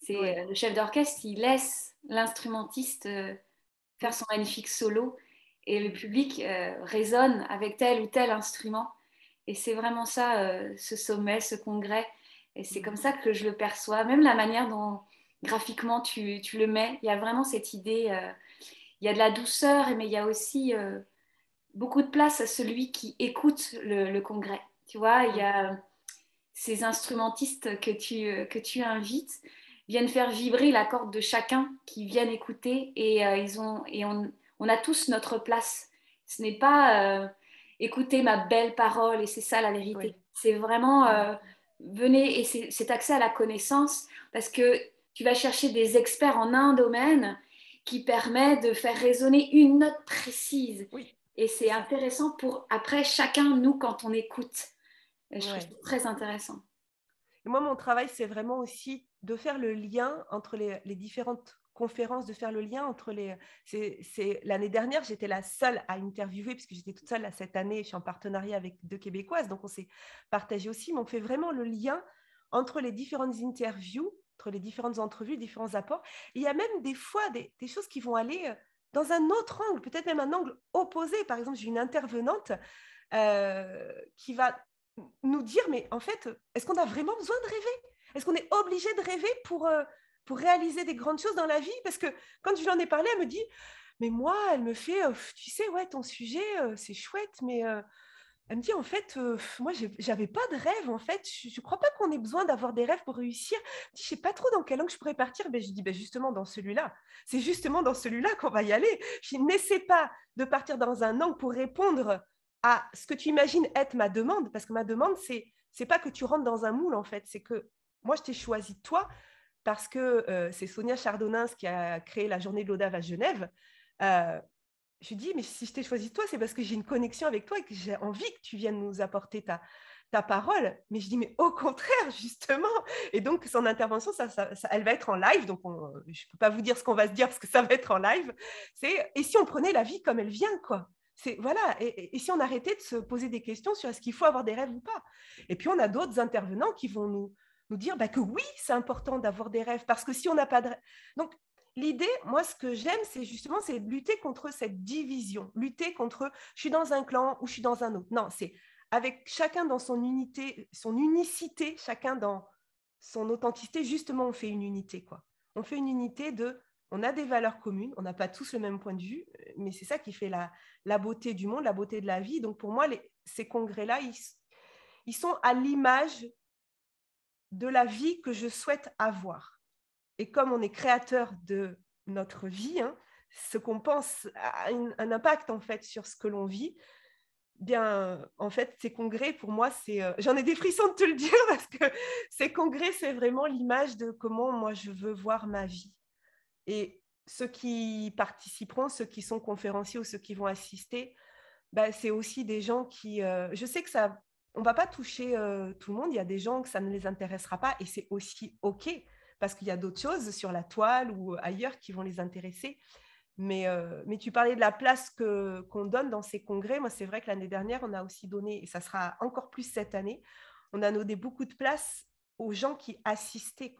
C'est le chef d'orchestre, il laisse l'instrumentiste faire son magnifique solo et le public euh, résonne avec tel ou tel instrument. Et c'est vraiment ça, euh, ce sommet, ce congrès. Et c'est comme ça que je le perçois, même la manière dont graphiquement tu, tu le mets. Il y a vraiment cette idée, euh, il y a de la douceur, mais il y a aussi beaucoup de place à celui qui écoute le, le, congrès. Tu vois, il y a ces instrumentistes que tu, que tu invites viennent faire vibrer la corde de chacun qui viennent écouter et, euh, ils ont, et on, on, a tous notre place. Ce n'est pas euh, écouter ma belle parole et c'est ça la vérité. C'est vraiment euh, venez et c'est accès à la connaissance parce que tu vas chercher des experts en un domaine qui permet de faire résonner une note précise. Et c'est intéressant pour après chacun, nous, quand on écoute. je trouve ça très intéressant.
moi, mon travail, c'est vraiment aussi de faire le lien entre les, différentes conférences, de faire le lien entre les... C'est, L'année dernière, j'étais la seule à interviewer, puisque j'étais toute seule cette année, je suis en partenariat avec deux Québécoises, donc on s'est partagé aussi, mais on fait vraiment le lien entre les différentes interviews, entre les différentes entrevues, différents apports. il y a même des fois des, choses qui vont aller euh, dans un autre angle, peut-être même un angle opposé. Par exemple, j'ai une intervenante euh, qui va nous dire, mais en fait, est-ce qu'on a vraiment besoin de rêver? Est-ce qu'on est obligé de rêver pour, euh, pour réaliser des grandes choses dans la vie? Parce que quand je lui en ai parlé, elle me dit, mais moi, elle me fait, euh, tu sais, ouais, ton sujet, euh, c'est chouette, mais elle me dit, en fait, moi, j'avais pas de rêve, en fait. Je ne crois pas qu'on ait besoin d'avoir des rêves pour réussir. Je ne sais pas trop dans quel angle je pourrais partir. Ben, je dis, ben, justement, dans celui-là. C'est justement dans celui-là qu'on va y aller. Je n'essaie pas de partir dans un angle pour répondre à ce que tu imagines être ma demande, parce que ma demande, c'est c'est pas que tu rentres dans un moule, en fait, c'est que moi, je t'ai choisi toi parce que euh, c'est Sonia Chardonnins qui a créé la journée de l'Odave à Genève. Euh, je lui dis, mais si je t'ai choisi toi, c'est parce que j'ai une connexion avec toi et que j'ai envie que tu viennes nous apporter ta, ta parole. Mais je dis, mais au contraire, justement. Et donc, son intervention, ça, elle va être en live. Donc, je ne peux pas vous dire ce qu'on va se dire parce que ça va être en live. C'est, et si on prenait la vie comme elle vient, quoi? C'est voilà. Et, et, si on arrêtait de se poser des questions sur est-ce qu'il faut avoir des rêves ou pas? Et puis on a d'autres intervenants qui vont nous, dire bah, que oui, c'est important d'avoir des rêves, parce que si on n'a pas de. Donc, l'idée, moi, ce que j'aime, c'est justement, c'est de lutter contre cette division, lutter contre je suis dans un clan ou je suis dans un autre. Non, c'est avec chacun dans son unité, son unicité, chacun dans son authenticité, justement, on fait une unité, quoi. On fait une unité de on a des valeurs communes, on n'a pas tous le même point de vue, mais c'est ça qui fait la, la, beauté du monde, la beauté de la vie. Donc pour moi, ces congrès-là, ils, ils, sont à l'image de la vie que je souhaite avoir. Et comme on est créateur de notre vie, hein, ce qu'on pense a un, impact en fait sur ce que l'on vit. Bien, en fait, ces congrès, pour moi, c'est. Euh, j'en ai des frissons de te le dire parce que ces congrès, c'est vraiment l'image de comment moi je veux voir ma vie. Et ceux qui participeront, ceux qui sont conférenciers ou ceux qui vont assister, bah, c'est aussi des gens qui... Euh, je sais que ça... On ne va pas toucher euh, tout le monde, il y a des gens que ça ne les intéressera pas et c'est aussi OK parce qu'il y a d'autres choses sur la toile ou ailleurs qui vont les intéresser. Mais, euh, tu parlais de la place qu'on donne dans ces congrès. Moi, c'est vrai que l'année dernière, on a aussi donné, et ça sera encore plus cette année, on a donné beaucoup de place aux gens qui assistaient.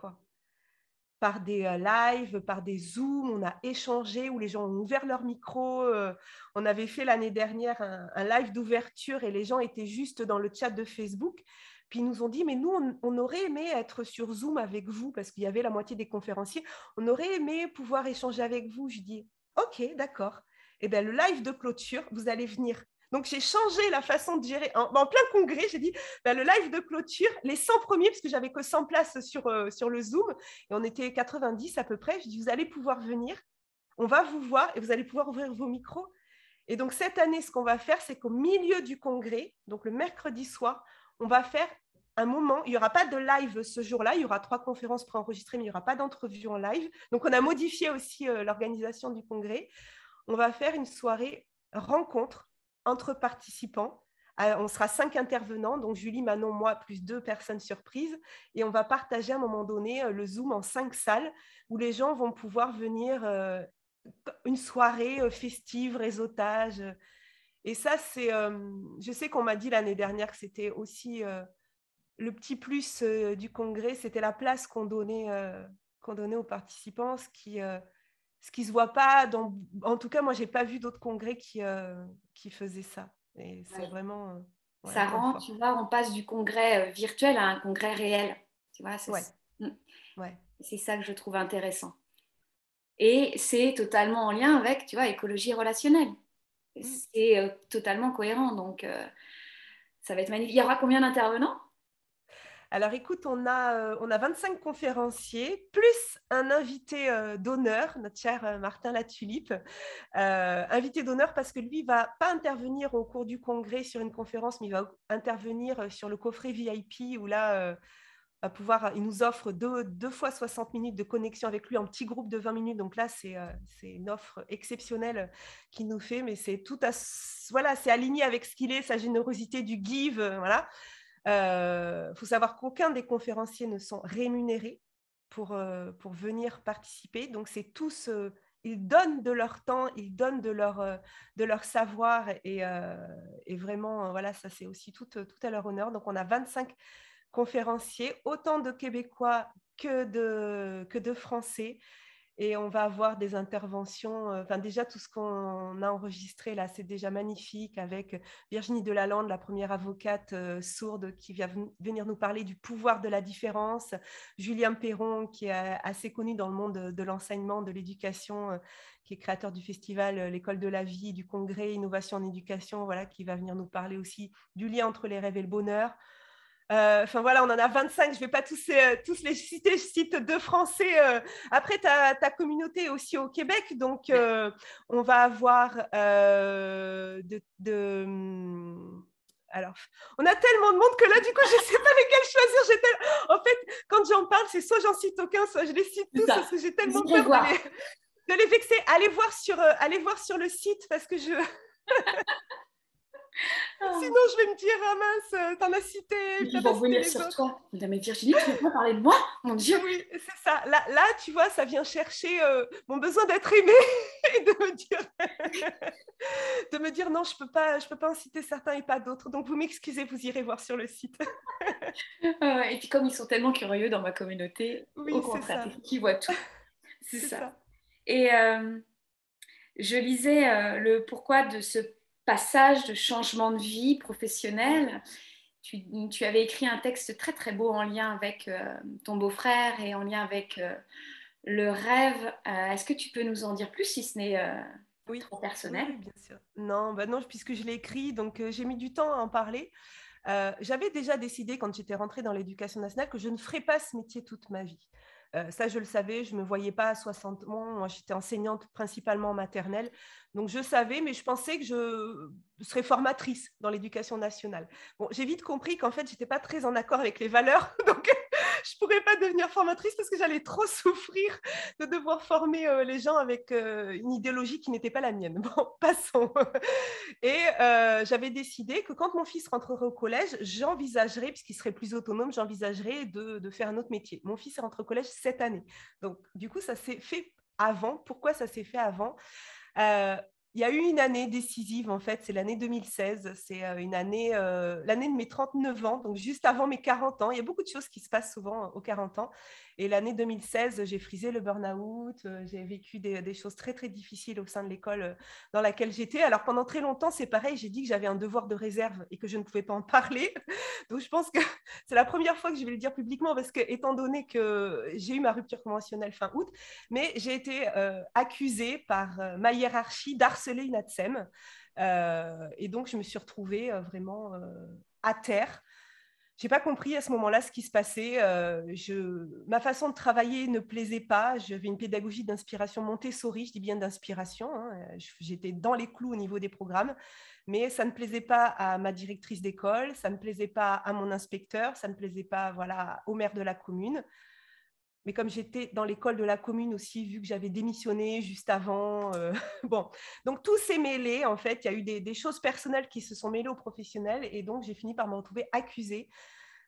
Par des euh, lives, par des zooms, on a échangé où les gens ont ouvert leur micro. Euh, on avait fait l'année dernière un, live d'ouverture et les gens étaient juste dans le chat de Facebook. Puis ils nous ont dit, mais nous, on, aurait aimé être sur Zoom avec vous parce qu'il y avait la moitié des conférenciers. On aurait aimé pouvoir échanger avec vous. Je dis, OK, d'accord. Et eh bien, le live de clôture, vous allez venir donc, j'ai changé la façon de gérer. En, plein congrès, j'ai dit bah, le live de clôture, les 100 premiers, parce que j'avais que 100 places sur, euh, sur le Zoom, et on était 90 à peu près. Je dis vous allez pouvoir venir, on va vous voir et vous allez pouvoir ouvrir vos micros. Et donc, cette année, ce qu'on va faire, c'est qu'au milieu du congrès, donc le mercredi soir, on va faire un moment, il n'y aura pas de live ce jour-là, il y aura trois conférences préenregistrées, mais il n'y aura pas d'entrevue en live. Donc, on a modifié aussi euh, l'organisation du congrès. On va faire une soirée rencontre entre participants. Euh, on sera cinq intervenants, donc Julie, Manon, moi, plus deux personnes surprises. Et on va partager à un moment donné euh, le Zoom en cinq salles où les gens vont pouvoir venir euh, une soirée festive, réseautage. Et ça, c'est. je sais qu'on m'a dit l'année dernière que c'était aussi le petit plus du congrès, c'était la place qu'on donnait, qu'on donnait aux participants, ce qui ce qui se voit pas. Dans... En tout cas, moi, j'ai pas vu d'autres congrès qui, euh, qui faisaient ça. Et c'est vraiment.
Euh, ça rend, tu vois, on passe du congrès euh, virtuel à un congrès réel. Tu vois, c'est
mm.
C'est ça que je trouve intéressant. Et c'est totalement en lien avec, tu vois, écologie relationnelle. Mm. C'est totalement cohérent. Donc, ça va être magnifique. Il y aura combien d'intervenants?
Alors écoute, on a, euh, on a 25 conférenciers, plus un invité euh, d'honneur, notre cher euh, Martin Latulipe. invité d'honneur parce que lui ne va pas intervenir au cours du congrès sur une conférence, mais il va intervenir sur le coffret VIP où là, pouvoir, il nous offre deux, deux, fois 60 minutes de connexion avec lui en petit groupe de 20 minutes. Donc là, c'est une offre exceptionnelle qu'il nous fait, mais c'est tout à, voilà, c'est aligné avec ce qu'il est, sa générosité du give, voilà. Il euh, faut savoir qu'aucun des conférenciers ne sont rémunérés pour, euh, pour venir participer. Donc, c'est tous, euh, ils donnent de leur temps, ils donnent de leur, de leur savoir et, vraiment, voilà, ça c'est aussi tout, tout à leur honneur. Donc, on a 25 conférenciers, autant de Québécois que de, que de Français et on va avoir des interventions. Euh, enfin, déjà, tout ce qu'on a enregistré là, c'est déjà magnifique avec Virginie Delalande, la première avocate euh, sourde qui vient venir nous parler du pouvoir de la différence. Julien Perron, qui est assez connu dans le monde de, l'enseignement, de l'éducation, euh, qui est créateur du festival L'école de la vie, du congrès Innovation en éducation, voilà, qui va venir nous parler aussi du lien entre les rêves et le bonheur. Euh, enfin voilà, on en a 25, je ne vais pas tous, euh, tous les citer, je cite deux Français. Euh. Après, ta, ta communauté aussi au Québec, donc on va avoir de, hum, Alors, on a tellement de monde que là, du coup, je ne sais pas lesquels choisir. En fait, quand j'en parle, c'est soit j'en cite aucun, soit je les cite tous, parce que j'ai tellement peur de les... de les, vexer. Allez voir, sur, allez voir sur le site, parce que je... Sinon, je vais me dire, ah mince, t'en as cité.
Ils vont venir sur toi. Mais Virginie, tu ne veux pas parler de moi? Mon Dieu.
Oui, c'est ça. Là, là, tu vois, ça vient chercher euh, mon besoin d'être aimée et de me dire, de me dire non, je peux pas, je peux pas en citer certains et pas d'autres. Donc, vous m'excusez, vous irez voir sur le site.
et puis, comme ils sont tellement curieux dans ma communauté, oui, au contraire, qui voient tout. C'est ça. Et euh, je lisais euh, le pourquoi de ce passage de changement de vie professionnelle. Tu, tu, avais écrit un texte très très beau en lien avec euh, ton beau-frère et en lien avec le rêve. Est-ce que tu peux nous en dire plus si ce n'est oui. trop personnel?
Oui, bien sûr. Non, bah non, puisque je l'ai écrit, donc j'ai mis du temps à en parler. J'avais déjà décidé quand j'étais rentrée dans l'éducation nationale que je ne ferais pas ce métier toute ma vie. Euh, ça, je le savais, je ne me voyais pas à 60 ans. Moi, j'étais enseignante principalement en maternelle. Donc, je savais, mais je pensais que je serais formatrice dans l'éducation nationale. Bon, j'ai vite compris qu'en fait, je n'étais pas très en accord avec les valeurs. je pourrais pas devenir formatrice parce que j'allais trop souffrir de devoir former euh, les gens avec euh, une idéologie qui n'était pas la mienne. Bon, passons. Et euh, j'avais décidé que quand mon fils rentrerait au collège, j'envisagerais, puisqu'il serait plus autonome, j'envisagerais de, de, faire un autre métier. Mon fils est rentré au collège cette année. Donc, du coup, ça s'est fait avant. Pourquoi ça s'est fait avant? Il y a eu une année décisive, en fait, c'est l'année 2016. C'est euh, une année, euh, l'année de mes 39 ans, donc juste avant mes 40 ans. Il y a beaucoup de choses qui se passent souvent aux 40 ans. Et l'année 2016, j'ai frisé le burn-out, euh, j'ai vécu des, choses très, très difficiles au sein de l'école euh, dans laquelle j'étais. Alors pendant très longtemps, c'est pareil, j'ai dit que j'avais un devoir de réserve et que je ne pouvais pas en parler. Donc je pense que c'est la première fois que je vais le dire publiquement parce que, étant donné que j'ai eu ma rupture conventionnelle fin août, mais j'ai été euh, accusée par ma hiérarchie d'harceler une ATSEM. et donc, je me suis retrouvée vraiment à terre j'ai pas compris à ce moment-là ce qui se passait. Euh, ma façon de travailler ne plaisait pas. J'avais une pédagogie d'inspiration Montessori, je dis bien d'inspiration. Hein. J'étais dans les clous au niveau des programmes, mais ça ne plaisait pas à ma directrice d'école, ça ne plaisait pas à mon inspecteur, ça ne plaisait pas voilà, au maire de la commune. Mais comme j'étais dans l'école de la commune aussi, vu que j'avais démissionné juste avant, euh, bon, donc tout s'est mêlé en fait. Il y a eu des, choses personnelles qui se sont mêlées aux professionnels et donc j'ai fini par me retrouver accusée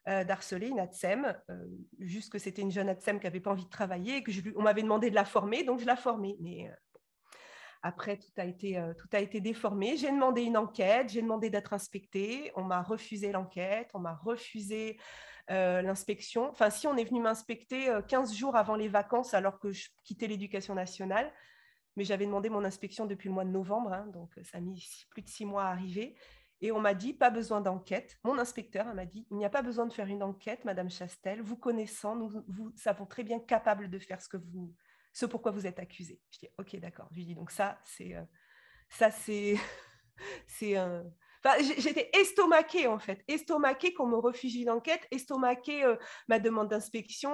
euh, d'harceler une ATSEM, euh, juste que c'était une jeune ATSEM qui n'avait pas envie de travailler et que je, on m'avait demandé de la former, donc je la formais. Mais après, tout a été, tout a été déformé. J'ai demandé une enquête, j'ai demandé d'être inspectée, on m'a refusé l'enquête, on m'a refusé euh, l'inspection. Enfin, si on est venu m'inspecter 15 euh, jours avant les vacances alors que je quittais l'éducation nationale, mais j'avais demandé mon inspection depuis le mois de novembre, hein, donc euh, ça a mis plus de six mois à arriver. Et on m'a dit, pas besoin d'enquête. Mon inspecteur m'a dit, il n'y a pas besoin de faire une enquête, Madame Chastel. Vous connaissant, nous vous savons très bien capable de faire ce que vous, ce pourquoi vous êtes accusé. Je dis, ok, d'accord. Je lui dis, donc ça, c'est, ça, c'est, c'est un, j'étais estomaquée en fait, estomaquée qu'on me refuse une enquête, estomaquée euh, ma demande d'inspection.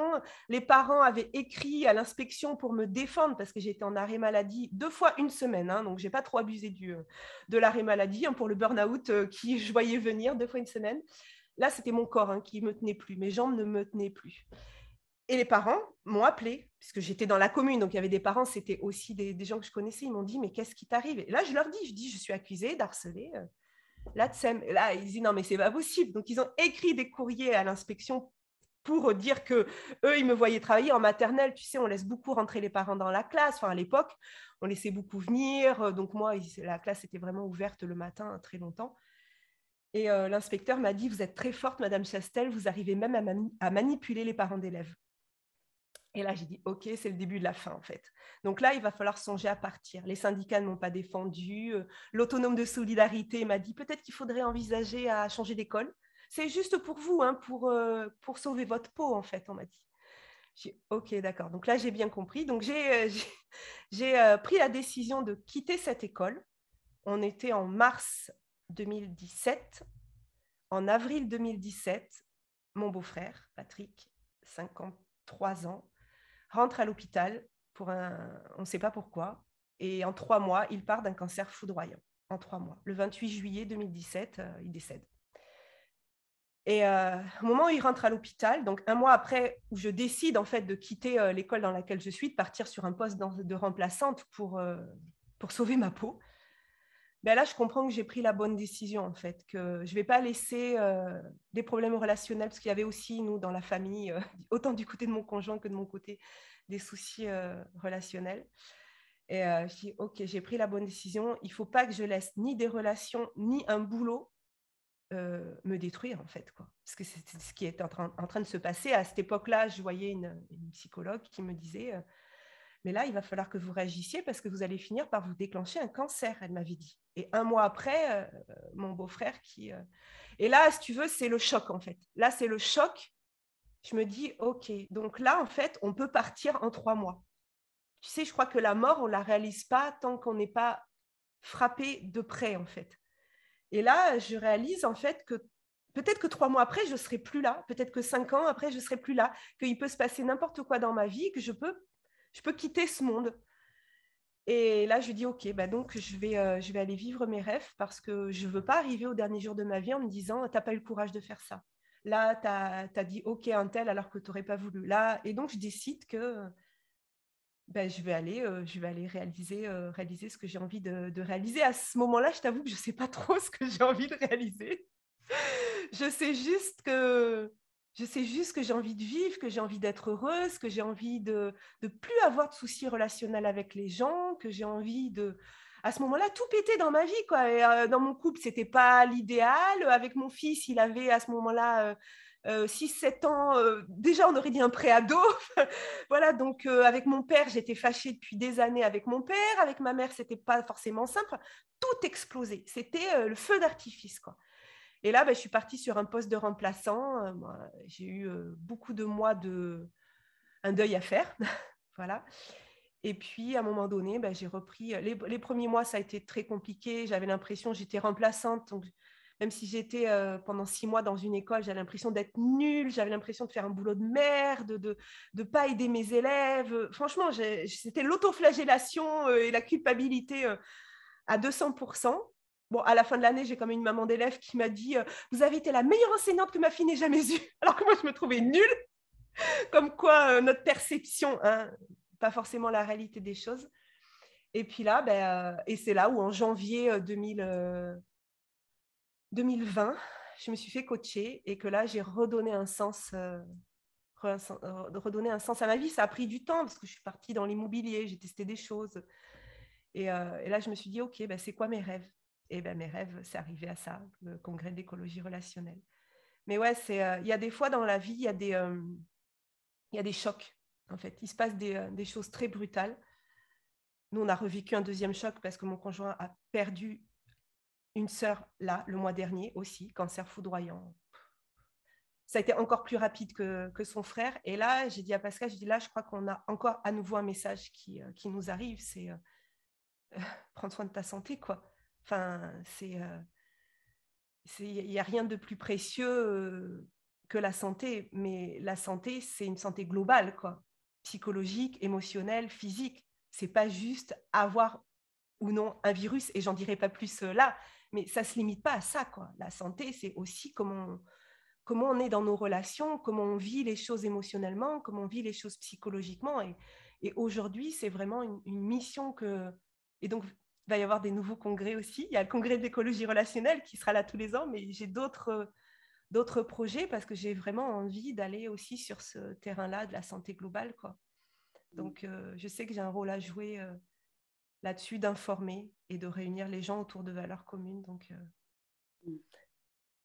Les parents avaient écrit à l'inspection pour me défendre parce que j'étais en arrêt maladie deux fois une semaine, hein, donc j'ai pas trop abusé du, euh, de l'arrêt maladie hein, pour le burn-out euh, qui je voyais venir deux fois une semaine. Là, c'était mon corps hein, qui me tenait plus, mes jambes ne me tenaient plus. Et les parents m'ont appelé, puisque j'étais dans la commune, donc il y avait des parents, c'était aussi des, gens que je connaissais. Ils m'ont dit, mais qu'est-ce qui t'arrive? Et là, je leur dis, je dis, je suis accusée d'harceler Là, ils disent non, mais c'est pas possible. Donc, ils ont écrit des courriers à l'inspection pour dire que eux, ils me voyaient travailler en maternelle. Tu sais, on laisse beaucoup rentrer les parents dans la classe. Enfin, à l'époque, on laissait beaucoup venir. Donc, moi, la classe était vraiment ouverte le matin très longtemps. Et euh, l'inspecteur m'a dit Vous êtes très forte, Madame Chastel, vous arrivez même à manipuler les parents d'élèves. Et là, j'ai dit, OK, c'est le début de la fin, en fait. Donc là, il va falloir songer à partir. Les syndicats ne m'ont pas défendu. Euh, l'autonome de solidarité m'a dit, peut-être qu'il faudrait envisager à changer d'école. C'est juste pour vous, hein, pour, euh, pour sauver votre peau, en fait, on m'a dit. J'ai OK, d'accord. Donc là, j'ai bien compris. Donc j'ai, euh, pris la décision de quitter cette école. On était en mars 2017. En avril 2017, mon beau-frère, Patrick, 53 ans, rentre à l'hôpital pour un, on ne sait pas pourquoi, et en trois mois, il part d'un cancer foudroyant. En trois mois. Le 28 juillet 2017, euh, il décède. Et euh, au moment où il rentre à l'hôpital, donc un mois après où je décide en fait de quitter euh, l'école dans laquelle je suis, de partir sur un poste de remplaçante pour, pour sauver ma peau, ben là, je comprends que j'ai pris la bonne décision, en fait, que je ne vais pas laisser euh, des problèmes relationnels, parce qu'il y avait aussi, nous, dans la famille, euh, autant du côté de mon conjoint que de mon côté, des soucis euh, relationnels. Et je dis, OK, j'ai pris la bonne décision. Il ne faut pas que je laisse ni des relations, ni un boulot me détruire, en fait. Quoi. Parce que c'est ce qui est en train, de se passer. À cette époque-là, je voyais une psychologue qui me disait mais là, il va falloir que vous réagissiez parce que vous allez finir par vous déclencher un cancer, elle m'avait dit. Et un mois après, euh, mon beau-frère qui... Euh, et là, si tu veux, c'est le choc, en fait. Là, c'est le choc. Je me dis, OK, donc là, en fait, on peut partir en trois mois. Tu sais, je crois que la mort, on ne la réalise pas tant qu'on n'est pas frappé de près, en fait. Et là, je réalise, en fait, que peut-être que trois mois après, je ne serai plus là. Peut-être que cinq ans après, je ne serai plus là. Qu'il peut se passer n'importe quoi dans ma vie, que je peux je peux quitter ce monde. Et là, je dis, OK, bah donc je vais, euh, je vais aller vivre mes rêves parce que je ne veux pas arriver au dernier jour de ma vie en me disant, tu n'as pas eu le courage de faire ça. Là, tu as, dit OK un tel alors que tu n'aurais pas voulu. Là, et donc, je décide que ben, je, vais aller, euh, je vais aller réaliser, euh, réaliser ce que j'ai envie de, de, réaliser. À ce moment-là, je t'avoue que je ne sais pas trop ce que j'ai envie de réaliser. je sais juste que je sais juste que j'ai envie de vivre, que j'ai envie d'être heureuse, que j'ai envie de ne plus avoir de soucis relationnels avec les gens, que j'ai envie de, à ce moment-là, tout péter dans ma vie. Quoi. Euh, dans mon couple, ce n'était pas l'idéal. Avec mon fils, il avait à ce moment-là 6-7 euh, euh, ans. déjà, on aurait dit un préado. voilà, donc avec mon père, j'étais fâchée depuis des années avec mon père. Avec ma mère, ce n'était pas forcément simple. Tout explosait. C'était le feu d'artifice. quoi. Et là, ben, je suis partie sur un poste de remplaçant. Euh, j'ai eu euh, beaucoup de mois de un deuil à faire. voilà. Et puis, à un moment donné, ben, j'ai repris. Les, premiers mois, ça a été très compliqué. J'avais l'impression, j'étais remplaçante. Donc, même si j'étais euh, pendant six mois dans une école, j'avais l'impression d'être nulle. J'avais l'impression de faire un boulot de merde, de ne pas aider mes élèves. Franchement, c'était l'autoflagellation et la culpabilité à 200 Bon, à la fin de l'année, j'ai quand même une maman d'élève qui m'a dit euh, Vous avez été la meilleure enseignante que ma fille n'ait jamais eue. Alors que moi, je me trouvais nulle. Comme quoi, euh, notre perception, hein, pas forcément la réalité des choses. Et puis là, ben, euh, et c'est là où en janvier 2000, 2020, je me suis fait coacher et que là, j'ai redonné un sens. un sens à ma vie. Ça a pris du temps parce que je suis partie dans l'immobilier, j'ai testé des choses. Et, là, je me suis dit, OK, ben, c'est quoi mes rêves? Et ben, mes rêves, c'est arrivé à ça, le congrès d'écologie relationnelle. Mais ouais, euh, il y a des fois dans la vie, il y a des, euh, y a des chocs, en fait. Il se passe des, euh, des, choses très brutales. Nous, on a revécu un deuxième choc parce que mon conjoint a perdu une sœur, là, le mois dernier aussi, cancer foudroyant. Ça a été encore plus rapide que, que son frère. Et là, j'ai dit à Pascal, j'ai dit là, je crois qu'on a encore à nouveau un message qui, qui nous arrive, c'est prendre soin de ta santé, quoi Enfin, c'est, euh, il n'y a rien de plus précieux euh, que la santé, mais la santé, c'est une santé globale, quoi, psychologique, émotionnelle, physique. C'est pas juste avoir ou non un virus, et j'en dirai pas plus euh, là, mais ça se limite pas à ça, quoi. La santé, c'est aussi comment on, comment on est dans nos relations, comment on vit les choses émotionnellement, comment on vit les choses psychologiquement. Et, et aujourd'hui, c'est vraiment une, une, mission que. Et donc, il va y avoir des nouveaux congrès aussi. Il y a le congrès d'écologie relationnelle qui sera là tous les ans, mais j'ai d'autres d'autres projets parce que j'ai vraiment envie d'aller aussi sur ce terrain-là de la santé globale. Quoi. Donc, euh, je sais que j'ai un rôle à jouer euh, là-dessus, d'informer et de réunir les gens autour de valeurs communes. Donc, euh,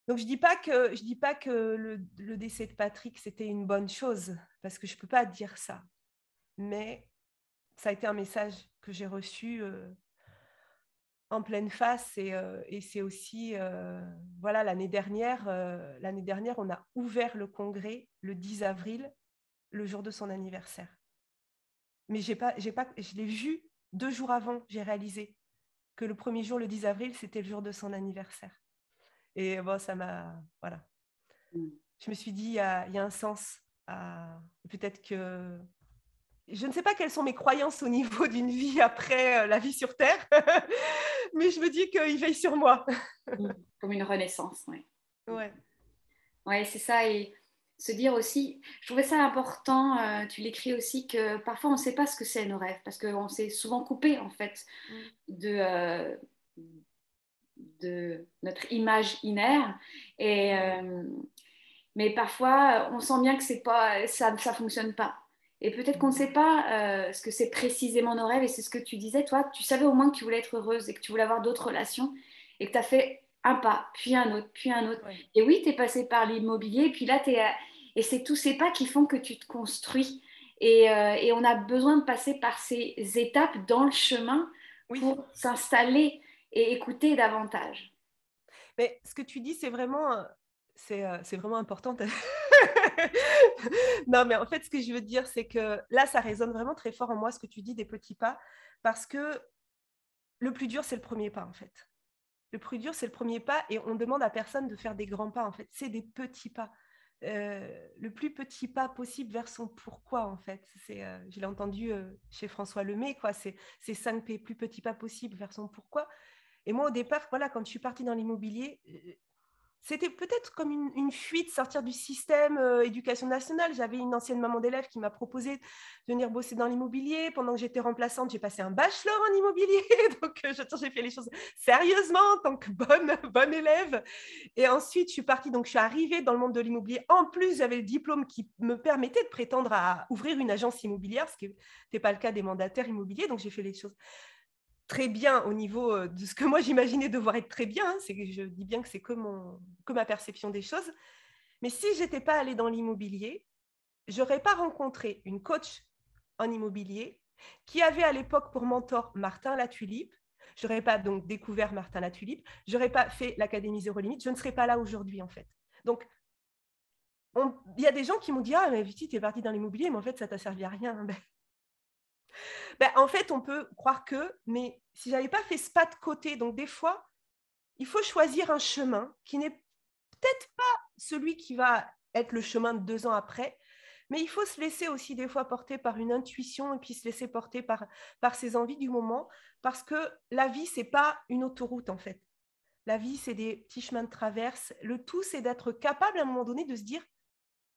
donc je ne dis pas que, je dis pas que le, le décès de Patrick, c'était une bonne chose, parce que je ne peux pas dire ça. Mais ça a été un message que j'ai reçu en pleine face et, euh, et c'est aussi euh, voilà l'année dernière euh, l'année dernière on a ouvert le congrès le 10 avril le jour de son anniversaire. Mais j'ai pas j'ai pas je l'ai vu deux jours avant j'ai réalisé que le premier jour le 10 avril c'était le jour de son anniversaire. Et bon ça m'a voilà. Mmh. je me suis dit il y a, y a un sens à peut-être que je ne sais pas quelles sont mes croyances au niveau d'une vie après euh, la vie sur Terre, mais je me dis qu'il veille sur moi.
Comme une renaissance, oui.
Ouais.
Ouais, c'est ça. Et se dire aussi, je trouvais ça important, euh, tu l'écris aussi, que parfois on ne sait pas ce que c'est nos rêves, parce qu'on s'est souvent coupé en fait mm. de, euh, de notre image inaire. Et, mais parfois, on sent bien que c'est pas, ça ne fonctionne pas. Et peut-être qu'on ne sait pas ce que c'est précisément nos rêves. Et c'est ce que tu disais, toi, tu savais au moins que tu voulais être heureuse et que tu voulais avoir d'autres relations et que tu as fait un pas, puis un autre, puis un autre. Et oui, tu es passé par l'immobilier, puis là, tu es... Et c'est tous ces pas qui font que tu te construis. Et, euh, et, on a besoin de passer par ces étapes dans le chemin pour s'installer et écouter davantage.
Mais ce que tu dis, c'est vraiment, c'est, euh, c'est vraiment important. non, mais en fait, ce que je veux dire, c'est que là, ça résonne vraiment très fort en moi, ce que tu dis des petits pas, parce que le plus dur, c'est le premier pas, en fait. Le plus dur, c'est le premier pas et on demande à personne de faire des grands pas, en fait. C'est des petits pas. Euh, le plus petit pas possible vers son pourquoi, en fait. C'est, euh, je l'ai entendu chez François Lemay, quoi. C'est, c'est 5 P, plus petit pas possible vers son pourquoi. Et moi, au départ, voilà, quand je suis partie dans l'immobilier, c'était peut-être comme une, fuite, sortir du système euh, éducation nationale. J'avais une ancienne maman d'élève qui m'a proposé de venir bosser dans l'immobilier. Pendant que j'étais remplaçante, j'ai passé un bachelor en immobilier. Donc, euh, j'ai fait les choses sérieusement en tant que bonne, bonne élève. Et ensuite, je suis partie, donc je suis arrivée dans le monde de l'immobilier. En plus, j'avais le diplôme qui me permettait de prétendre à ouvrir une agence immobilière, ce qui n'était pas le cas des mandataires immobiliers. Donc, j'ai fait les choses très bien au niveau euh, de ce que moi j'imaginais devoir être très bien. Hein. Je dis bien que c'est que, que ma perception des choses. Mais si je n'étais pas allée dans l'immobilier, j'aurais pas rencontré une coach en immobilier qui avait à l'époque pour mentor Martin Latulipe. Je n'aurais pas donc découvert Martin Latulipe. Je n'aurais pas fait l'Académie Zéro Limite. Je ne serais pas là aujourd'hui en fait. Donc, il y a des gens qui m'ont dit Ah, mais Viti, tu es partie dans l'immobilier, mais en fait, ça t'a servi à rien. Ben, ben, en fait, on peut croire que, mais si j'avais pas fait ce pas de côté, donc des fois, il faut choisir un chemin qui n'est peut-être pas celui qui va être le chemin de deux ans après, mais il faut se laisser aussi des fois porter par une intuition et puis se laisser porter par, par ses envies du moment, parce que la vie, c'est pas une autoroute en fait. La vie, c'est des petits chemins de traverse. Le tout, c'est d'être capable à un moment donné de se dire,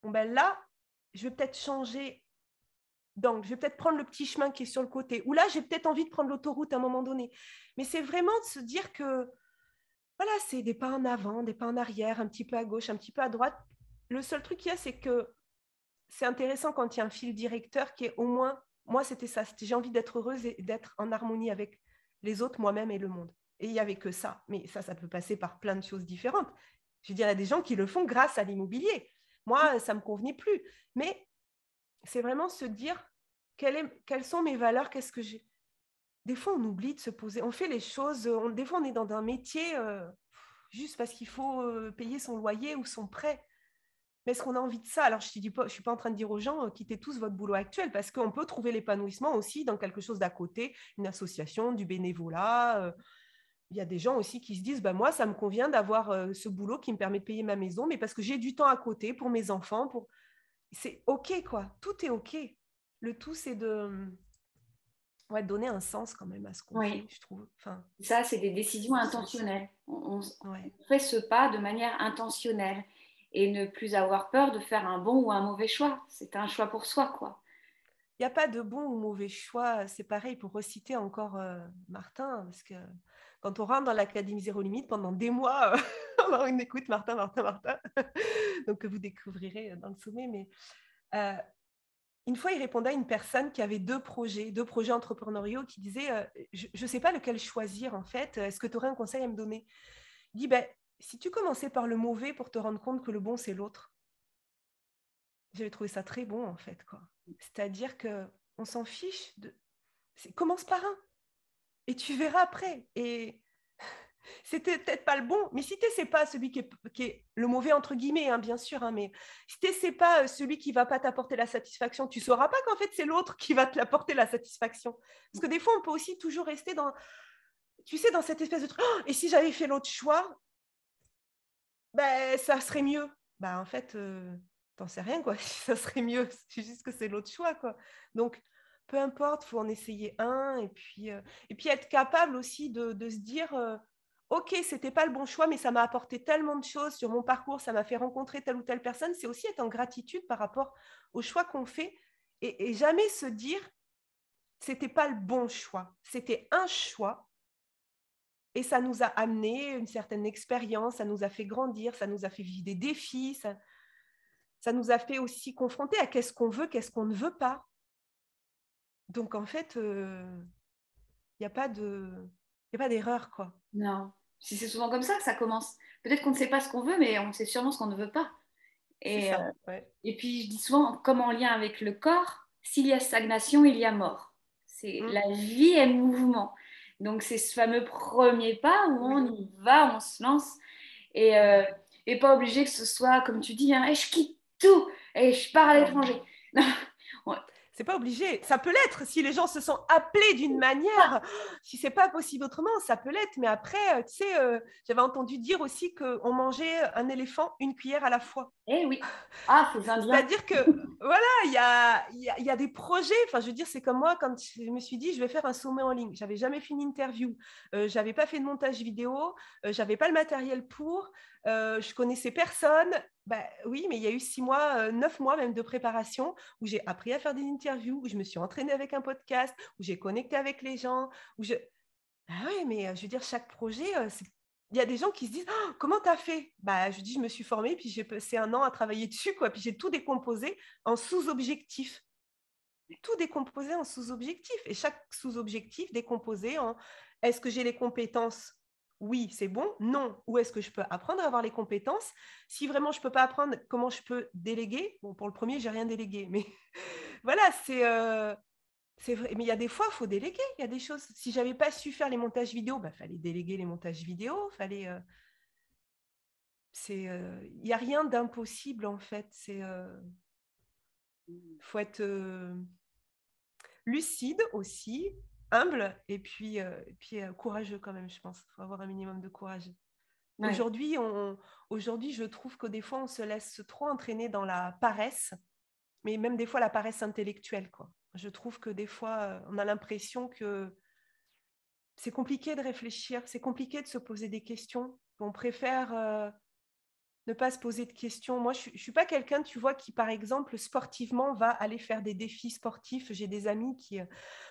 bon ben là, je vais peut-être changer donc, je vais peut-être prendre le petit chemin qui est sur le côté. Ou là, j'ai peut-être envie de prendre l'autoroute à un moment donné. Mais c'est vraiment de se dire que, voilà, c'est des pas en avant, des pas en arrière, un petit peu à gauche, un petit peu à droite. Le seul truc qu'il y a, c'est que c'est intéressant quand il y a un fil directeur qui est au moins, moi, c'était ça. j'ai envie d'être heureuse et d'être en harmonie avec les autres, moi-même et le monde. Et il n'y avait que ça. Mais ça, ça peut passer par plein de choses différentes. Je dirais des gens qui le font grâce à l'immobilier. Moi, ça ne me convenait plus. Mais c'est vraiment se dire quelles sont mes valeurs, qu'est-ce que j'ai? Des fois, on oublie de se poser. On fait les choses. des fois, on est dans un métier euh, juste parce qu'il faut euh, payer son loyer ou son prêt. Mais est-ce qu'on a envie de ça? Alors, je ne suis pas en train de dire aux gens, euh, quittez tous votre boulot actuel, parce qu'on peut trouver l'épanouissement aussi dans quelque chose d'à côté, une association, du bénévolat. il y a des gens aussi qui se disent, bah, moi, ça me convient d'avoir ce boulot qui me permet de payer ma maison, mais parce que j'ai du temps à côté pour mes enfants, pour c'est OK, quoi. Tout est OK. Le tout, c'est de ouais, donner un sens quand même à ce qu'on fait, je trouve. Enfin,
Ça, c'est des décisions intentionnelles. On, fait ce pas de manière intentionnelle et ne plus avoir peur de faire un bon ou un mauvais choix. C'est un choix pour soi, quoi.
Il n'y a pas de bon ou mauvais choix. C'est pareil pour reciter encore euh, Martin, parce que quand on rentre dans l'Académie Zéro Limite pendant des mois, on écoute Martin, Martin, Martin, donc que vous découvrirez dans le sommet. Mais euh, une fois, il répondait à une personne qui avait deux projets, deux projets entrepreneuriaux, qui disait euh, Je ne sais pas lequel choisir en fait, est-ce que tu aurais un conseil à me donner? Il dit ben, Si tu commençais par le mauvais pour te rendre compte que le bon, c'est l'autre. J'avais trouvé ça très bon en fait. quoi. C'est-à-dire qu'on s'en fiche. De... Commence par un et tu verras après. Et c'était peut-être pas le bon, mais si tu pas celui qui est, le mauvais entre guillemets, hein, bien sûr, hein, mais si tu pas euh, celui qui va pas t'apporter la satisfaction, tu sauras pas qu'en fait c'est l'autre qui va te l'apporter la satisfaction. Parce que des fois, on peut aussi toujours rester dans, tu sais, dans cette espèce de truc. Oh, et si j'avais fait l'autre choix, ben ça serait mieux. Ben en fait, euh, t'en sais rien quoi. Si ça serait mieux, c'est juste que c'est l'autre choix quoi. Donc peu importe, faut en essayer un et puis euh, et puis être capable aussi de, se dire euh, ok, c'était pas le bon choix, mais ça m'a apporté tellement de choses sur mon parcours, ça m'a fait rencontrer telle ou telle personne. C'est aussi être en gratitude par rapport au choix qu'on fait et, jamais se dire c'était pas le bon choix, c'était un choix Et ça nous a amené une certaine expérience, ça nous a fait grandir, ça nous a fait vivre des défis, ça, nous a fait aussi confronter à qu'est-ce qu'on veut, qu'est-ce qu'on ne veut pas. Donc en fait, il euh, n'y a pas de, a pas d'erreur quoi.
Non, si c'est souvent comme ça que ça commence. Peut-être qu'on ne sait pas ce qu'on veut, mais on sait sûrement ce qu'on ne veut pas. Et, euh, et puis je dis souvent, comme en lien avec le corps, s'il y a stagnation, il y a mort. C'est mm. la vie est mouvement. Donc c'est ce fameux premier pas où on y va, on se lance et, euh, et pas obligé que ce soit comme tu dis, hein, et je quitte tout et je pars à l'étranger.
C'est pas obligé. Ça peut l'être si les gens se sont appelés d'une manière. Si c'est pas possible autrement, ça peut l'être. Mais après, euh, tu sais, euh, j'avais entendu dire aussi qu'on mangeait un éléphant une cuillère à la fois.
Eh oui. Ah, c'est
C'est-à-dire que voilà, il y a, y, y a, des projets. Enfin, je veux dire, c'est comme moi quand je me suis dit, je vais faire un sommet en ligne. J'avais jamais fait une interview. Euh, j'avais pas fait de montage vidéo. Euh, j'avais pas le matériel pour. Euh, je connaissais personne. Bah, oui, mais il y a eu six mois, euh, neuf mois même de préparation où j'ai appris à faire des interviews, où je me suis entraînée avec un podcast, où j'ai connecté avec les gens. Où je... Oui, mais euh, je veux dire, chaque projet, il y a des gens qui se disent oh, Comment tu as fait? Bah, Je dis Je me suis formée, puis j'ai passé un an à travailler dessus, quoi. puis j'ai tout décomposé en sous-objectifs. Tout décomposé en sous-objectifs. Et chaque sous-objectif décomposé en Est-ce que j'ai les compétences oui, c'est bon, non, où est-ce que je peux apprendre à avoir les compétences? Si vraiment je ne peux pas apprendre, comment je peux déléguer? Pour le premier, j'ai rien délégué, mais voilà, euh, c'est vrai. Mais il y a des fois, il faut déléguer, il y a des choses. Si j'avais pas su faire les montages vidéo, il bah, fallait déléguer les montages vidéo, fallait. Euh, c'est, euh, il n'y a rien d'impossible en fait. C'est, faut être lucide aussi humble et puis, euh, puis euh, courageux quand même, je pense. Il faut avoir un minimum de courage. Aujourd'hui, on, aujourd'hui, je trouve que des fois, on se laisse trop entraîner dans la paresse, mais même des fois la paresse intellectuelle. Quoi. Je trouve que des fois, euh, on a l'impression que c'est compliqué de réfléchir, c'est compliqué de se poser des questions. On préfère ne pas se poser de questions. Moi, je ne suis pas quelqu'un, tu vois, qui, par exemple, sportivement, va aller faire des défis sportifs. J'ai des amis qui, euh,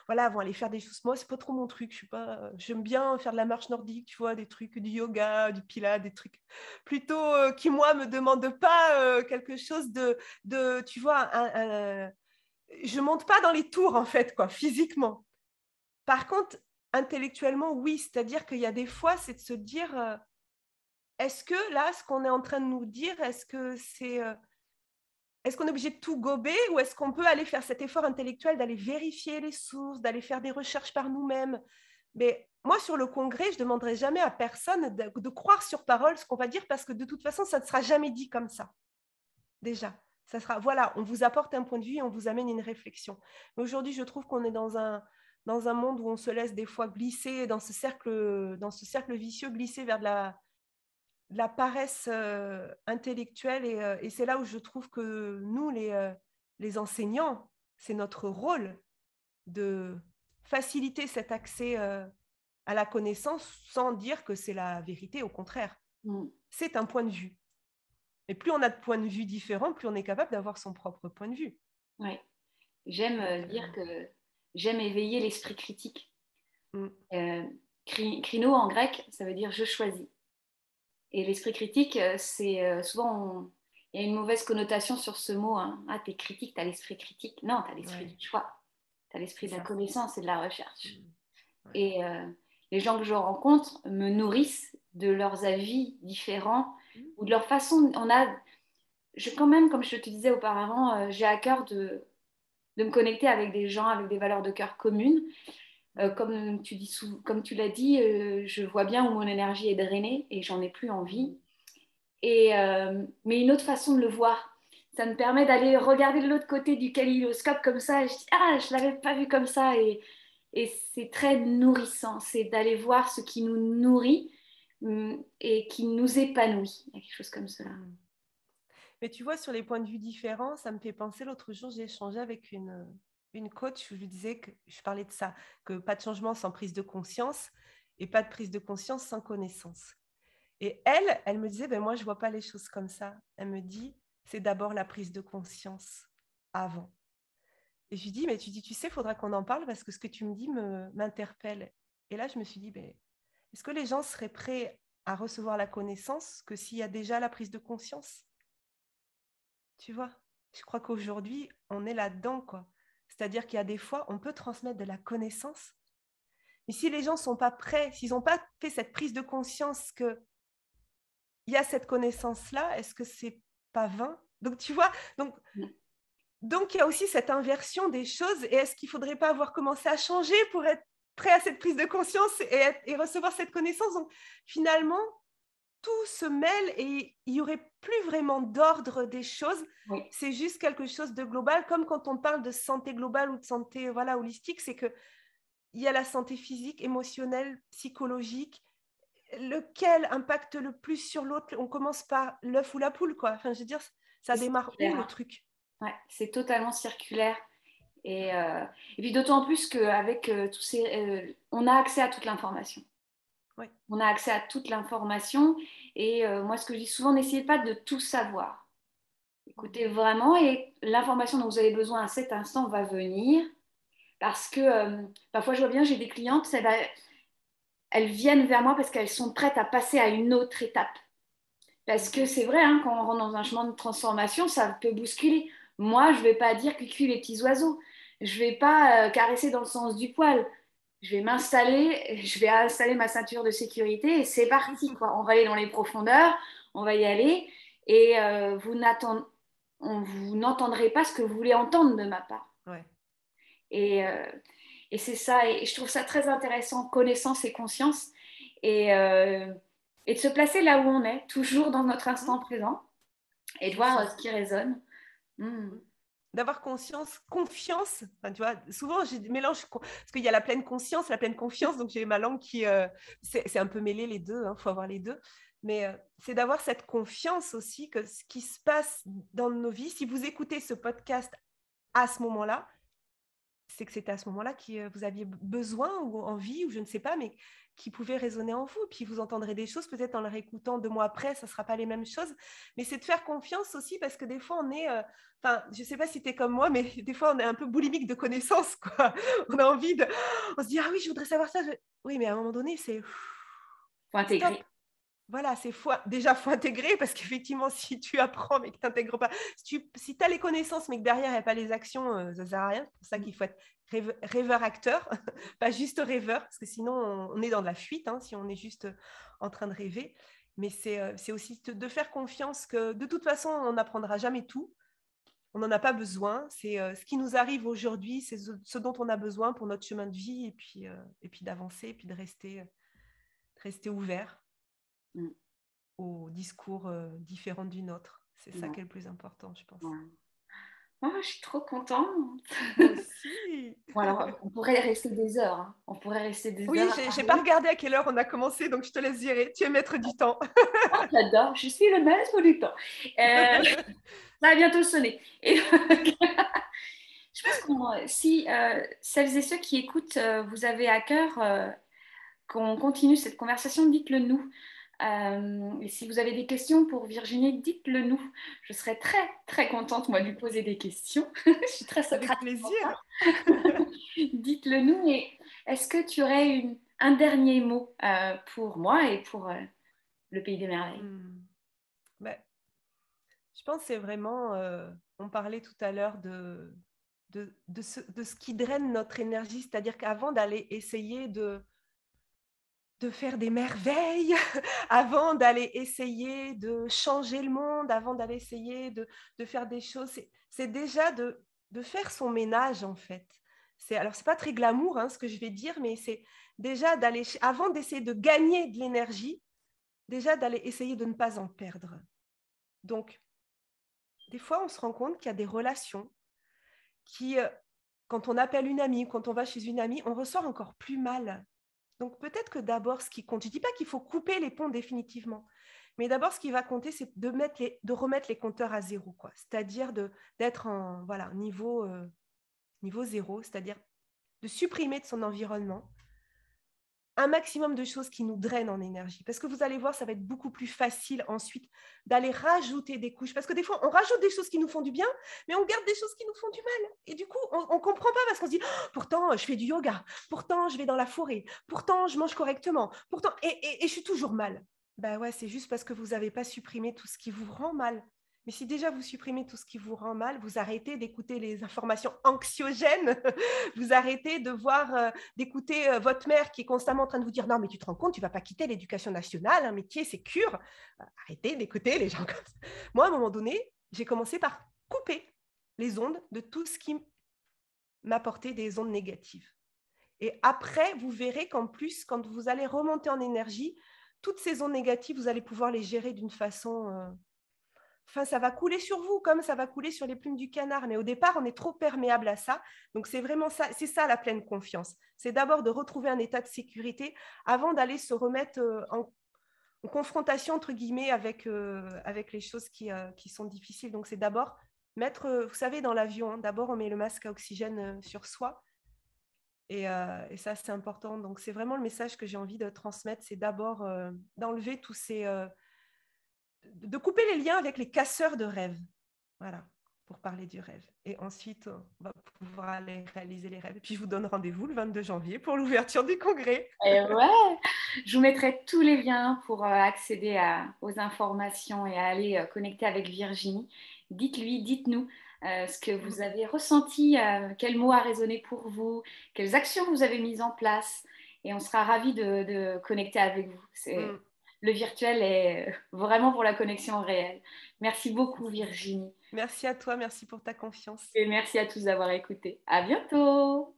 voilà, vont aller faire des choses. Moi, c'est pas trop mon truc. Je suis pas. Euh, j'aime bien faire de la marche nordique, tu vois, des trucs du yoga, du pilates, des trucs plutôt euh, qui, moi, me demandent pas quelque chose de, de, tu vois, un, je monte pas dans les tours, en fait, quoi, physiquement. Par contre, intellectuellement, oui. C'est-à-dire qu'il y a des fois, c'est de se dire est-ce que là, ce qu'on est en train de nous dire, est-ce que c'est... Euh, est-ce qu'on est obligé de tout gober ou est-ce qu'on peut aller faire cet effort intellectuel d'aller vérifier les sources, d'aller faire des recherches par nous-mêmes? Mais moi, sur le congrès, je ne demanderai jamais à personne de, croire sur parole ce qu'on va dire parce que de toute façon, ça ne sera jamais dit comme ça. Déjà, ça sera, voilà, on vous apporte un point de vue et on vous amène une réflexion. Mais aujourd'hui, je trouve qu'on est dans un, dans un monde où on se laisse des fois glisser dans ce cercle, dans ce cercle vicieux, glisser vers de la, la paresse euh, intellectuelle euh, et, c'est là où je trouve que nous, les, euh, les enseignants, c'est notre rôle de faciliter cet accès à la connaissance sans dire que c'est la vérité, au contraire. Mm. C'est un point de vue. Et plus on a de points de vue différents, plus on est capable d'avoir son propre point de vue.
Oui. J'aime dire que j'aime éveiller l'esprit critique. Mm. crino en grec, ça veut dire je choisis. Et l'esprit critique, euh, c'est euh, souvent, il y a une mauvaise connotation sur ce mot. Hein. Ah, t'es critique, t'as l'esprit critique. Non, t'as l'esprit du choix. T'as l'esprit de la connaissance et de la recherche. Mmh. Et euh, les gens que je rencontre me nourrissent de leurs avis différents mmh. ou de leur façon. On a, je, quand même, comme je te disais auparavant, j'ai à cœur de, de me connecter avec des gens avec des valeurs de cœur communes. Euh, comme tu dis, comme tu l'as dit, euh, je vois bien où mon énergie est drainée et j'en ai plus envie. Et, euh, mais une autre façon de le voir, ça me permet d'aller regarder de l'autre côté du kaléidoscope comme ça. Et je dis ah, je l'avais pas vu comme ça et, et c'est très nourrissant. C'est d'aller voir ce qui nous nourrit hum, et qui nous épanouit. Il y a quelque chose comme cela.
Mais tu vois, sur les points de vue différents, ça me fait penser, l'autre jour, j'ai échangé avec une, une coach je lui disais que je parlais de ça, que pas de changement sans prise de conscience et pas de prise de conscience sans connaissance. Et elle, elle me disait, ben moi, je vois pas les choses comme ça. Elle me dit, c'est d'abord la prise de conscience avant. Et je lui dis, mais tu dis, tu sais, il faudra qu'on en parle parce que ce que tu me dis m'interpelle. Et là, je me suis dit, ben, est-ce que les gens seraient prêts à recevoir la connaissance que s'il y a déjà la prise de conscience? Tu vois? Je crois qu'aujourd'hui, on est là-dedans, quoi. C'est-à-dire qu'il y a des fois, on peut transmettre de la connaissance, mais si les gens ne sont pas prêts, s'ils n'ont pas fait cette prise de conscience que il y a cette connaissance-là, est-ce que c'est pas vain? Donc, tu vois, donc, mm. donc il y a aussi cette inversion des choses. Et est-ce qu'il ne faudrait pas avoir commencé à changer pour être prêt à cette prise de conscience et, recevoir cette connaissance? Donc, finalement, tout se mêle et il n'y aurait plus vraiment d'ordre des choses. C'est juste quelque chose de global, comme quand on parle de santé globale ou de santé voilà, holistique, c'est que il y a la santé physique, émotionnelle, psychologique. Lequel impacte le plus sur l'autre? On commence par l'œuf ou la poule, quoi. Enfin, je veux dire, ça démarre où le truc?
Ouais, c'est totalement circulaire. Et, euh, et puis d'autant plus qu'avec euh, tous ces... Euh, on a accès à toute l'information. Ouais. On a accès à toute l'information. Et moi, ce que je dis souvent, n'essayez pas de tout savoir. Écoutez vraiment, et l'information dont vous avez besoin à cet instant va venir. Parce que euh, parfois, je vois bien, j'ai des clientes, elles viennent vers moi parce qu'elles sont prêtes à passer à une autre étape. Parce que c'est vrai, hein, quand on rentre dans un chemin de transformation, ça peut bousculer. Moi, je ne vais pas dire cucu les petits oiseaux. Je ne vais pas euh, caresser dans le sens du poil. Je vais m'installer, je vais installer ma ceinture de sécurité et c'est parti. Quoi. On va aller dans les profondeurs, on va y aller et euh, vous n'entendrez pas ce que vous voulez entendre de ma part. Ouais. Et, euh, et c'est ça, et je trouve ça très intéressant, connaissance et conscience, et, euh, et, de se placer là où on est, toujours dans notre instant présent, et de voir ce qui résonne.
Hmm. D'avoir conscience, confiance. Enfin, tu vois, souvent, j'ai mélange parce qu'il y a la pleine conscience, la pleine confiance. Donc, j'ai ma langue qui. c'est un peu mêlé les deux, il hein, faut avoir les deux. Mais c'est d'avoir cette confiance aussi que ce qui se passe dans nos vies, si vous écoutez ce podcast à ce moment-là, c'est que c'était à ce moment-là que euh, vous aviez besoin ou envie, ou je ne sais pas, mais qui pouvait résonner en vous. Puis vous entendrez des choses, peut-être en les réécoutant deux mois après, ça ne sera pas les mêmes choses. Mais c'est de faire confiance aussi, parce que des fois, on est. Euh, enfin, je ne sais pas si tu es comme moi, mais des fois, on est un peu boulimique de connaissances. Quoi. On a envie de. On se dit, ah oui, je voudrais savoir ça. Oui, mais à un moment donné, c'est.
Faut intégrer
voilà, c'est déjà faut intégrer parce qu'effectivement, si tu apprends mais que tu n'intègres pas, si tu as les connaissances mais que derrière il n'y a pas les actions, euh, ça ne sert à rien. C'est pour ça mmh. qu'il faut être rêveur-acteur, pas juste rêveur, parce que sinon on, est dans de la fuite hein, si on est juste en train de rêver. Mais c'est euh, aussi de faire confiance que de toute façon, on n'apprendra jamais tout. On n'en a pas besoin. C'est euh, ce qui nous arrive aujourd'hui, c'est ce dont on a besoin pour notre chemin de vie et puis, et puis d'avancer et puis de rester, rester ouvert Mm. au discours euh, différent du nôtre. C'est ça qui est le plus important, je pense.
Oh, je suis trop contente. Aussi. on pourrait rester des heures. Hein. On pourrait rester des
oui,
heures.
Oui, j'ai pas regardé à quelle heure on a commencé, donc je te laisse gérer. Tu es maître du temps.
Ah, j'adore. Je suis le maître du temps. Euh, ça va bientôt sonner. Et je pense que si euh, celles et ceux qui écoutent, vous avez à cœur qu'on continue cette conversation, dites-le nous. Euh, et si vous avez des questions pour Virginie, dites-le nous. Je serais très, très contente, moi, de lui poser des questions. je suis très
Avec plaisir.
dites-le nous. Et est-ce que tu aurais un dernier mot euh, pour moi et pour euh, le Pays des Merveilles? Hmm.
ben, Je pense que c'est vraiment, on parlait tout à l'heure de, de, de, ce, de ce qui draine notre énergie, c'est-à-dire qu'avant d'aller essayer de de faire des merveilles avant d'aller essayer de changer le monde, avant d'aller essayer de, faire des choses. C'est déjà de, faire son ménage, en fait. Alors, ce n'est pas très glamour, hein, ce que je vais dire, mais c'est déjà d'aller, avant d'essayer de gagner de l'énergie, déjà d'aller essayer de ne pas en perdre. Donc, des fois, on se rend compte qu'il y a des relations qui, euh, quand on appelle une amie, quand on va chez une amie, on ressort encore plus mal donc peut-être que d'abord, ce qui compte, je ne dis pas qu'il faut couper les ponts définitivement, mais d'abord, ce qui va compter, c'est de, remettre les compteurs à zéro, quoi. C'est-à-dire d'être en voilà, euh, niveau zéro, c'est-à-dire de supprimer de son environnement un maximum de choses qui nous drainent en énergie. Parce que vous allez voir, ça va être beaucoup plus facile ensuite d'aller rajouter des couches. Parce que des fois, on rajoute des choses qui nous font du bien, mais on garde des choses qui nous font du mal. Et du coup, on ne comprend pas parce qu'on se dit, oh, pourtant, je fais du yoga, pourtant, je vais dans la forêt, pourtant, je mange correctement, pourtant, et, et je suis toujours mal. Ben ouais, c'est juste parce que vous n'avez pas supprimé tout ce qui vous rend mal. Mais si déjà vous supprimez tout ce qui vous rend mal, vous arrêtez d'écouter les informations anxiogènes, vous arrêtez de voir, euh, d'écouter euh, votre mère qui est constamment en train de vous dire non mais tu te rends compte, tu vas pas quitter l'éducation nationale, un métier c'est cure. Euh, arrêtez d'écouter les gens comme ça. Moi à un moment donné, j'ai commencé par couper les ondes de tout ce qui m'apportait des ondes négatives. Et après, vous verrez qu'en plus, quand vous allez remonter en énergie, toutes ces ondes négatives, vous allez pouvoir les gérer d'une façon Enfin, ça va couler sur vous comme ça va couler sur les plumes du canard. Mais au départ, on est trop perméable à ça. Donc, c'est vraiment ça, c'est ça la pleine confiance. C'est d'abord de retrouver un état de sécurité avant d'aller se remettre euh, en, confrontation, entre guillemets, avec, euh, avec les choses qui, euh, qui sont difficiles. Donc, c'est d'abord mettre, vous savez, dans l'avion, hein, d'abord, on met le masque à oxygène sur soi. Et, et ça, c'est important. Donc, c'est vraiment le message que j'ai envie de transmettre. C'est d'abord d'enlever tous ces de couper les liens avec les casseurs de rêves. Voilà, pour parler du rêve. Et ensuite, on va pouvoir aller réaliser les rêves. Et puis, je vous donne rendez-vous le 22 janvier pour l'ouverture du congrès.
Et ouais, je vous mettrai tous les liens pour euh, accéder aux informations et à aller euh, connecter avec Virginie. Dites-lui, dites-nous euh, ce que vous avez ressenti, quel mot a résonné pour vous, quelles actions vous avez mises en place. Et on sera ravis de, connecter avec vous. C'est. Mm le virtuel est vraiment pour la connexion réelle. Merci beaucoup Virginie.
Merci à toi, merci pour ta confiance.
Et merci à tous d'avoir écouté. À bientôt.